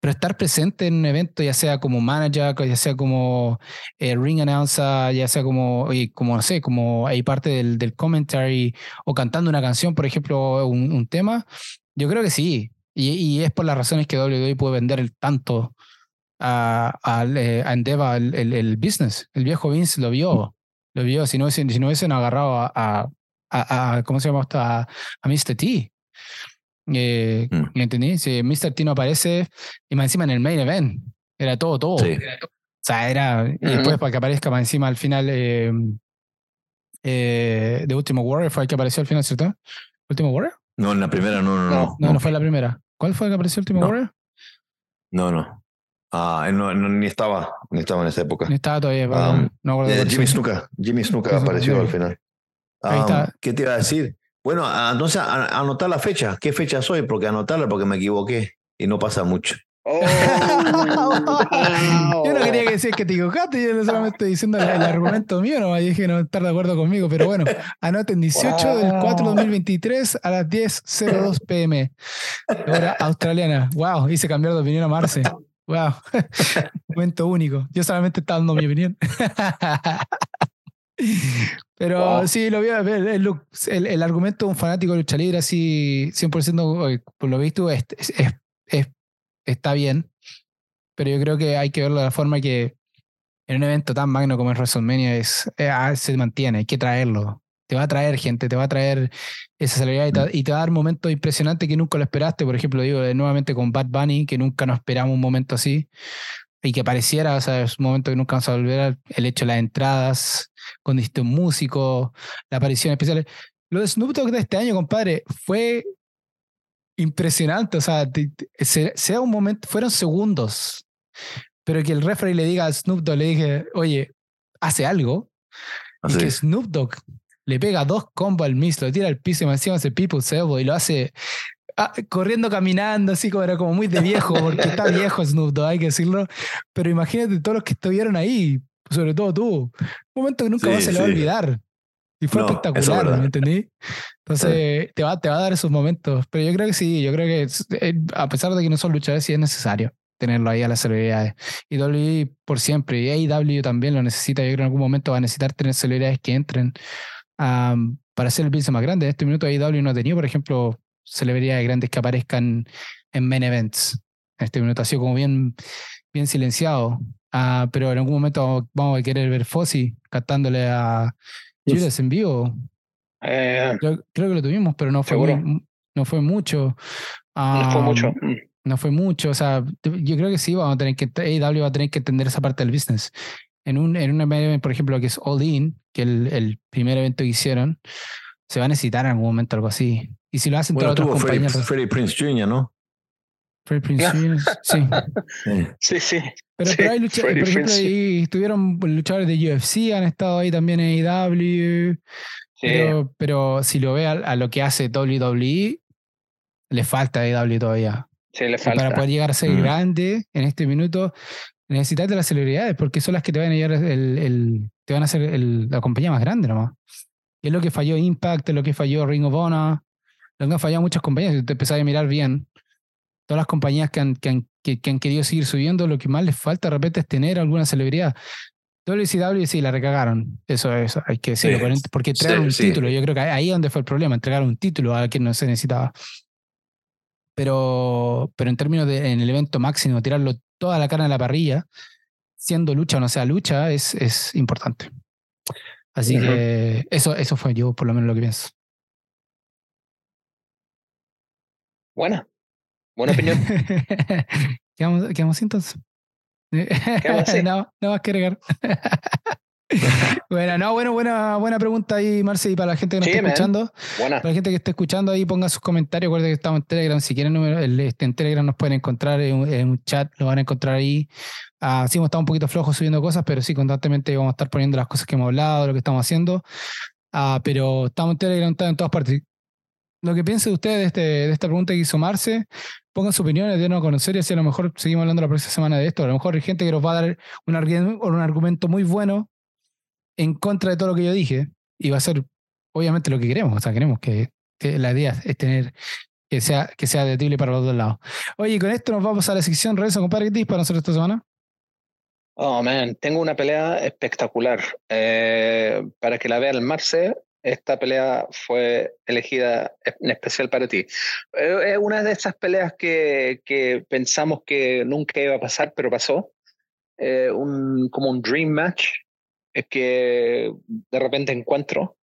Pero estar presente en un evento, ya sea como manager, ya sea como eh, ring announcer, ya sea como, como, no sé, como hay parte del, del commentary o cantando una canción, por ejemplo, un, tema, yo creo que sí. Y, y, es por las razones que WWE puede vender el tanto a, a, eh, a Endeva el, el, business. El viejo Vince lo vio, lo vio. Si no, si, no hubiesen agarrado a, a, a, ¿cómo se llama esto? A, Mr. T. Eh, mm. ¿Me entendí? Si Mr. T no aparece, y más encima en el main event, era todo, todo. O sea, era. Y después para que aparezca más encima al final eh, eh, de Último Warrior, fue el que apareció al final, ¿cierto? ¿Último Warrior? No, en la primera no, no, no. No, no, fue la primera. ¿Cuál fue el que apareció Último Warrior? No, no. Ah, no, ni estaba, ni estaba en esa época. Ni estaba todavía. Um, no eh, Jimmy Snuka, Jimmy Snuka apareció al final. Um, ¿Qué te iba a decir? Bueno, entonces anotar la fecha. ¿Qué fecha soy? Porque anotarla porque me equivoqué y no pasa mucho. Oh, *laughs* yo no quería que decir que te equivocaste, yo solamente estoy diciendo el, argumento mío, no dije que no estar de acuerdo conmigo, pero bueno, anoten 18 del 4 2023 a las 10.02 pm, hora australiana. Wow, hice cambiar de opinión a Marce. Wow, *laughs* momento único. Yo solamente estaba dando mi opinión. *laughs* Pero sí, lo vi ver. El, el, argumento de un fanático de lucha libre, así 100% por lo visto, es, es, está bien. Pero yo creo que hay que verlo de la forma que en un evento tan magno como es WrestleMania es, eh, ah, se mantiene, hay que traerlo te va a traer gente, te va a traer esa celebridad y te, va a dar momentos impresionantes que nunca lo esperaste. Por ejemplo, digo nuevamente con Bad Bunny, que nunca nos esperamos un momento así y que pareciera, o sea, es un momento que nunca vamos a volver, el hecho de las entradas, con distintos músicos, la aparición especial. Lo de Snoop Dogg de este año, compadre, fue impresionante, o sea, sea un momento, fueron segundos, pero que el referee le diga a Snoop Dogg, le dije, oye, hace algo, y que Snoop Dogg le pega dos combos al Miss, lo tira al piso y encima hace People's Elbow y lo hace ah, corriendo, caminando, así como era como muy de viejo, porque está *laughs* viejo Snoop Dogg, hay que decirlo. Pero imagínate todos los que estuvieron ahí, sobre todo tú. Un momento que nunca más se le va a olvidar. Y fue espectacular, ¿me entendí? Entonces, te, va, te va a dar esos momentos. Pero yo creo que sí, yo creo que eh, a pesar de que no son luchadores, sí es necesario tenerlo ahí a las celebridades. Y WWE por siempre, y AEW también lo necesita. Yo creo que en algún momento va a necesitar tener celebridades que entren para hacer el business más grande. En este minuto AEW no ha tenido, por ejemplo, celebridades grandes que aparezcan en main events. En este minuto ha sido como bien, bien silenciado. Ah, pero en algún momento vamos a querer ver Fossi cantándole a Judas en vivo. Eh, Creo, creo que lo tuvimos, pero no fue, muy- no fue mucho. no fue mucho. Mm. No fue mucho. O sea, yo creo que sí, vamos a tener que, AEW va a tener que entender esa parte del business. En un, en un evento, por ejemplo, que es All In, que el, el primer evento que hicieron, se va a necesitar en algún momento algo así. Y si lo hacen Bueno, todas tuvo otras compañías. Freddie Prince Jr., ¿no? Freddie Prinze Ya. Jr., *laughs* sí. Sí. Sí. Pero, Sí, pero hay lucha- Freddie por ejemplo, ahí estuvieron luchadores de UFC, han estado ahí también en AEW. Sí. Pero, pero si lo ve a, a lo que hace WWE, le falta a AEW todavía. Sí, le Y falta. para poder llegar a ser Mm. grande en este minuto, necesitas de las celebridades, porque son las que te van a llevar el, el- te van a hacer el- la compañía más grande nomás. Y es lo que falló Impact, es lo que falló Ring of Honor, lo que han fallado muchas compañías. Si te empezás a mirar bien, todas las compañías que han, que han, que, que han querido seguir subiendo, lo que más les falta de repente es tener alguna celebridad. WCW sí la recagaron, eso es, hay que decirlo, Sí. porque entregaron un Sí, sí. título. Yo creo que ahí es donde fue el problema, entregaron un título a quien no se necesitaba pero, pero en términos de en el evento máximo, tirarlo toda la carne a la parrilla, siendo lucha o no sea lucha, es, es importante. Así que eso, eso fue yo por lo menos lo que pienso. Buena. Buena opinión. *laughs* ¿Quedamos, quedamos entonces? *laughs* No, no más que agregar. *laughs* *laughs* bueno, no, bueno, buena, buena pregunta ahí, Marce, y para la gente que nos Sí, está man. escuchando. Buena. Para la gente que esté escuchando ahí, ponga sus comentarios. Recuerden que estamos en Telegram. Si quieren, número, este, en Telegram nos pueden encontrar en, un- en un chat, lo van a encontrar ahí. Ah, sí, hemos estado un poquito flojos subiendo cosas, pero sí, constantemente vamos a estar poniendo las cosas que hemos hablado, lo que estamos haciendo. Ah, pero estamos en Telegram, estamos en todas partes. Lo que piensen ustedes de, este, de esta pregunta que hizo Marce, pongan sus opiniones, denos a conocer y así a lo mejor seguimos hablando la próxima semana de esto. A lo mejor hay gente que nos va a dar un, un argumento muy bueno en contra de todo lo que yo dije y va a ser obviamente lo que queremos. O sea, queremos que, la idea es tener que sea, que sea para los dos lados. Oye, con esto nos vamos a la sección Renzo, compadre, ¿qué para nosotros esta semana? Oh, man, tengo una pelea espectacular. Eh, para que la vea el Marce, esta pelea fue elegida en especial para ti. Eh, Es una de esas peleas que, pensamos que nunca iba a pasar, pero pasó. Eh, un, como un dream match que de repente encuentro,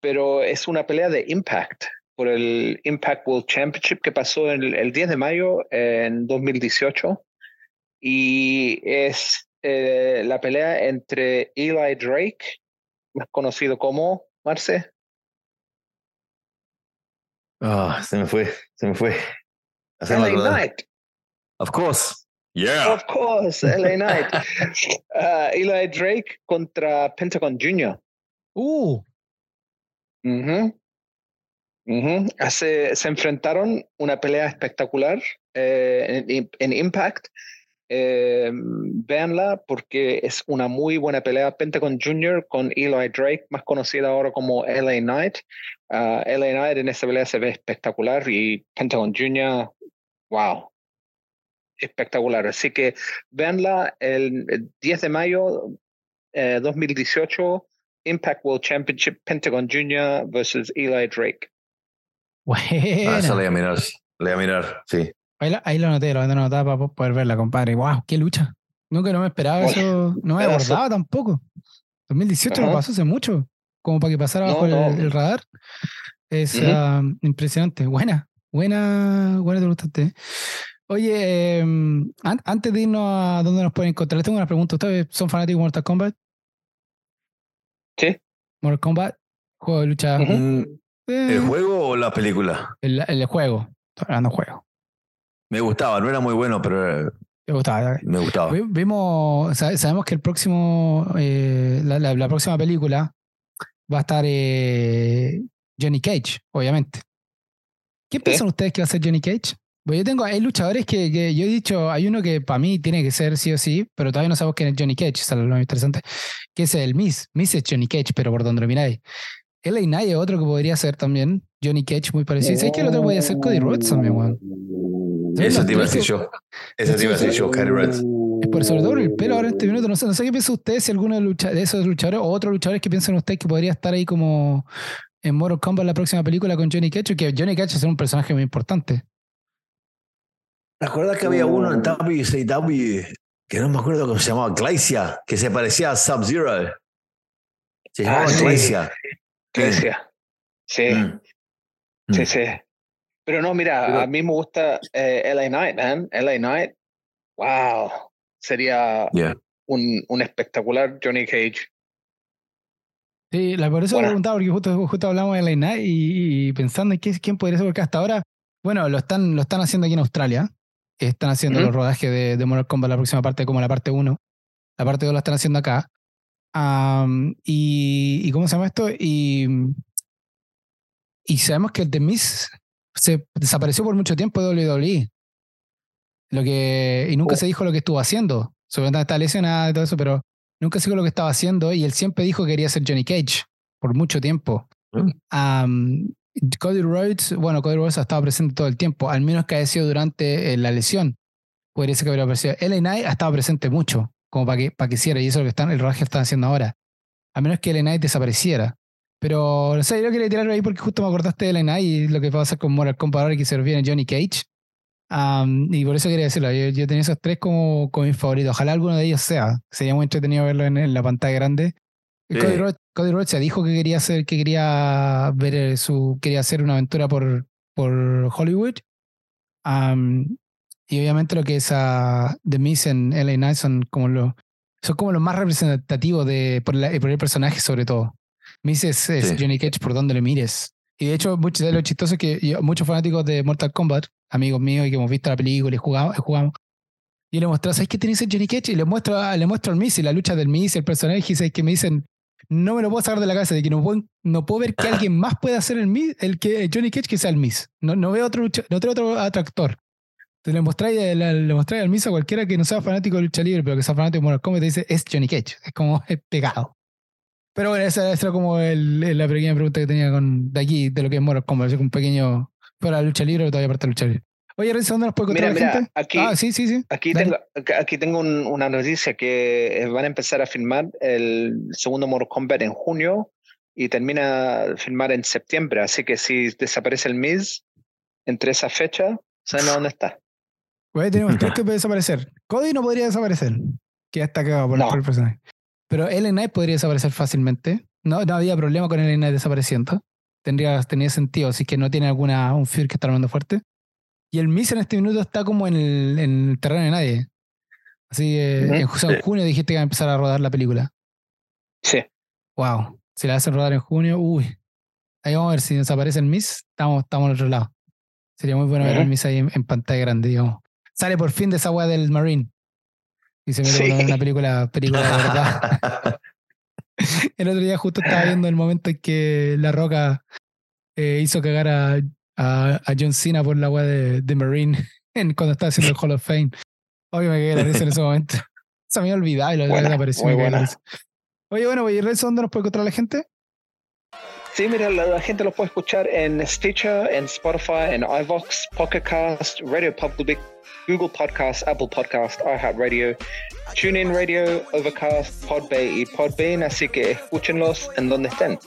pero es una pelea de Impact por el Impact World Championship que pasó el, el 10 de mayo en 2018 y es eh, la pelea entre Eli Drake, más conocido como Marce, Ah, se me fue, se me fue. LA. Knight, Of course. Yeah. of course, LA Knight, Ah, *laughs* Eli Drake contra Pentagon Jr. Uh. Ujú. Hace- se enfrentaron una pelea espectacular eh, en, en Impact. Eh, véanla porque es una muy buena pelea. Pentagon Jr. con Eli Drake, más conocida ahora como LA Knight. Ah, LA Knight en esa pelea se ve espectacular y Pentagon Jr. Wow. Espectacular. Así que véanla el, el 10 de mayo eh, 2018. Impact World Championship, Pentagon Jr. versus Eli Drake. Ah, esa la buena. voy a mirar. La voy a mirar, sí. Ahí, la- ahí lo anoté, lo para po- poder verla, compadre. Wow, qué lucha. Nunca no me esperaba eso. No me acordaba tampoco. 2018 lo Ajá. pasó hace mucho. Como para que pasara No, bajo el- no. el, radar. Es ah, impresionante. Buena, buena, buena te gustaste. Oye, eh, an- antes de irnos a dónde nos pueden encontrar, les tengo una pregunta. ¿Ustedes son fanáticos de Mortal Kombat? Sí. Mortal Kombat, juego de lucha. Mm, eh, ¿El juego o la película? el, el juego. Estoy hablando de juego. Me gustaba, no era muy bueno, pero eh, ¿Te gustaba? me gustaba. Vi- Vimos, sa- sabemos que el próximo, eh, la, la- la próxima película va a estar eh, Johnny Cage, obviamente. ¿Qué piensan ustedes que va a ser Johnny Cage? Pues yo tengo, hay luchadores que, que yo he dicho, hay uno que para mí tiene que ser sí o sí, pero todavía no sabemos quién es Johnny Cage, eso es lo interesante, que es el Miss. Miss es Johnny Cage, pero por donde lo miráis. LA Knight es otro que podría ser también Johnny Cage, muy parecido. ¿Sabes que el otro podría ser Cody Rhodes también, weón? Ese te iba a decir Eso- yo. Ese te iba a decir yo, Cody Rhodes. Es por sobre todo el pelo ahora en este minuto. No sé, no sé qué piensa usted, si alguno de, esos luchadores o otros luchadores que piensan usted que podría estar ahí como en Mortal Kombat la próxima película con Johnny Cage, que Johnny Cage es un personaje muy importante. ¿Te acuerdas que había uno en WCW que no me acuerdo cómo se llamaba, Glacia, que se parecía a Sub-Zero. Se Ah, llamaba sí. Glacia. ¿Qué decía? Sí, Mm. sí, Mm. sí. Pero no, mira, Pero- a mí me gusta eh, LA Knight, man. LA Knight, wow. Sería Yeah. un, un espectacular Johnny Cage. Sí, la, por eso Bueno. me preguntaba, porque justo, justo hablamos de la Night y, y pensando en qué, quién podría ser, porque hasta ahora, bueno, lo están, lo están haciendo aquí en Australia. Están haciendo los rodajes de, de Mortal Kombat, la próxima parte, como la parte 1. La parte 2 la están haciendo acá. Am, y, y ¿cómo se llama esto? Y, y sabemos que el The Miz se desapareció por mucho tiempo de WWE. Lo que, y nunca Oh. se dijo lo que estuvo haciendo. Sobre está lesionado y todo eso, pero nunca se dijo lo que estaba haciendo. Y él siempre dijo que quería ser Johnny Cage por mucho tiempo. Mm. Cody Rhodes, bueno, Cody Rhodes ha estado presente todo el tiempo, al menos que haya sido durante eh, la lesión. Podría ser que hubiera aparecido. LA Knight ha estado presente mucho, como para que, para que hiciera, y eso es lo que están, el rodaje están haciendo ahora. A menos que LA Knight desapareciera. Pero no sé, yo quería tirarlo ahí porque justo me acordaste de LA Knight y lo que va a hacer con Kombat ahora que se refiere Johnny Cage. Y por eso quería decirlo. Yo, yo tenía esos tres como, como mis favoritos. Ojalá alguno de ellos sea. Sería muy entretenido verlo en la pantalla grande. Sí. Cody, Rhodes, Cody Rhodes ya dijo que quería hacer, que quería ver eh, su, quería hacer una aventura por, por Hollywood. Am, y obviamente lo que es a The Miz en LA Knight son como los, son como los más representativos de, por, la- por el personaje sobre todo. Miz es, es Sí. Johnny Cage por donde le mires. Y de hecho, muchos de los chistosos que yo- muchos fanáticos de Mortal Kombat, amigos míos y que hemos visto la película y jugamos, jugamos y le mostré, ¿sabes qué tiene ese Johnny Cage? Y le muestro, le muestro al Miz y la lucha del Miz, el personaje, y ¿sabes que me dicen, no me lo puedo sacar de la cabeza, de que no puedo, no puedo ver que alguien más pueda hacer el Miz, el que Johnny Cage que sea el Miz. No, no veo otro no otro, otro actor. Entonces le mostré al Miz a cualquiera que no sea fanático de lucha libre, pero que sea fanático de Mortal Kombat, te dice, es Johnny Cage. Es como es pegado. Pero bueno, esa, esa era como el- la pequeña pregunta que tenía con, de aquí, de lo que es Mortal Kombat. Que un pequeño, fuera de lucha libre, pero todavía parte de lucha libre. Oye, Renzo, ¿dónde nos puede Mira, encontrar la mira, gente? aquí, Ah, sí, sí, sí. aquí dale. tengo, aquí tengo un- una noticia que eh, van a empezar a filmar el segundo Mortal Kombat en junio y termina de filmar en septiembre. Así que si desaparece el Miz entre esa fecha, ¿saben a dónde está? *laughs* Güey, tenemos tres *laughs* que puede desaparecer. Cody no podría desaparecer, que ya está cagado por, No. por el personaje. Pero Ellen Knight podría desaparecer fácilmente. No, no había problema con Ellen Knight desapareciendo. Tendría, tenía sentido, así que no tiene alguna un fear que está armando fuerte. Y el Miz en este minuto está como en el, en el terreno de nadie. Así que Ujú. en, o sea, en junio dijiste que va a empezar a rodar la película. Sí. Wow. Si la hacen rodar en junio, uy. Ahí vamos a ver si desaparece el Miss, estamos, estamos al otro lado. Sería muy bueno ver al Miss ahí en, en pantalla grande, digamos. Sale por fin de esa weá del Marine. Y se mete Sí. una película, película de verdad. *laughs* *laughs* el otro día justo estaba viendo el momento en que La Roca eh, hizo cagar a, a, a John Cena por la weá de, de Marine *laughs* en, cuando estaba haciendo el Hall of Fame. Obvio me quedé la risa en ese *laughs* momento. *laughs* Se me había olvidado y lo Buena, desapareció. muy buena. Oye, bueno, pues, ¿y dónde nos puede encontrar la gente? Sí, mira, la, la gente lo puede escuchar en Stitcher, en Spotify, en iVox, Pocket Cast, Radio Public, Google Podcast, Apple Podcast, iHeartRadio, TuneIn Radio, Overcast, Podbay y Podbean, así que escúchenlos en donde estén.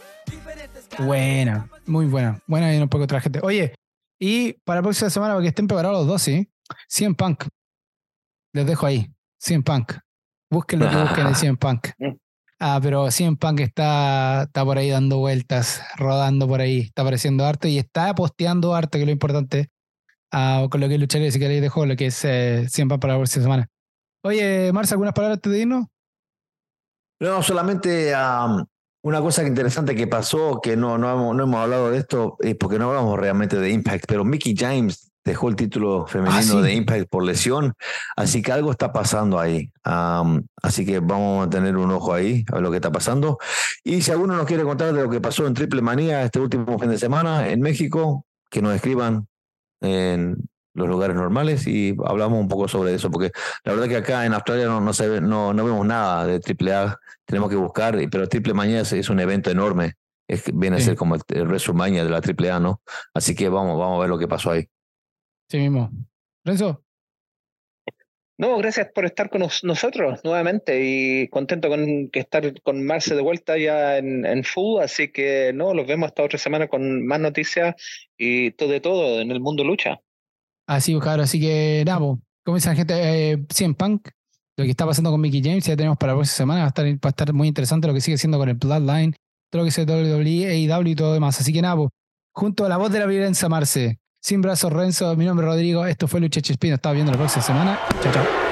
Buena, muy buena. Buena y un poco otra gente. Oye, y para la próxima semana, para que estén preparados los dos, ¿sí? 100 Punk. Les dejo ahí. 100 Punk. Busquen lo que busquen de 100 *laughs* Punk. Ah, pero 100 Punk está, está por ahí dando vueltas, rodando por ahí, está apareciendo harto y está posteando harto, que es lo importante, ah, con lo que es luchar. Así que les dejo lo que es eh, 100 Punk para la próxima semana. Oye, Marcia, ¿algunas palabras antes de irnos? No, solamente am, una cosa interesante que pasó, que no, no, hemos, no hemos hablado de esto, eh, porque no hablamos realmente de Impact, pero Mickey James dejó el título femenino Ah, sí. de Impact por lesión, así que algo está pasando ahí. Así que vamos a tener un ojo ahí a ver lo que está pasando. Y si alguno nos quiere contar de lo que pasó en Triple Manía este último fin de semana en México, que nos escriban en los lugares normales y hablamos un poco sobre eso, porque la verdad que acá en Australia no, no, se ve- no, no vemos nada de AAA, tenemos que buscar, pero Triple Manía es, es un evento enorme, es, viene Sí. a ser como el, el WrestleMania de la AAA, ¿no? Así que vamos, vamos a ver lo que pasó ahí. Sí mismo. Renzo, No, gracias por estar con nos- nosotros nuevamente y contento con que estar con Marce de vuelta ya en, en full, así que no, los vemos esta otra semana con más noticias y todo de todo en el mundo lucha. Así, cabrón. Así que, nada, po, como dice la gente, eh, 100 Punk, lo que está pasando con Mickey James, ya tenemos para la próxima semana, va a estar, va a estar muy interesante lo que sigue siendo con el Bloodline, todo lo que sea WWE, AEW y todo demás. Así que nada, pues, junto a la voz de la violencia Marce, sin brazos Renzo, mi nombre es Rodrigo, esto fue Lucha Chespino, estaba viendo la próxima semana. Chao, chao.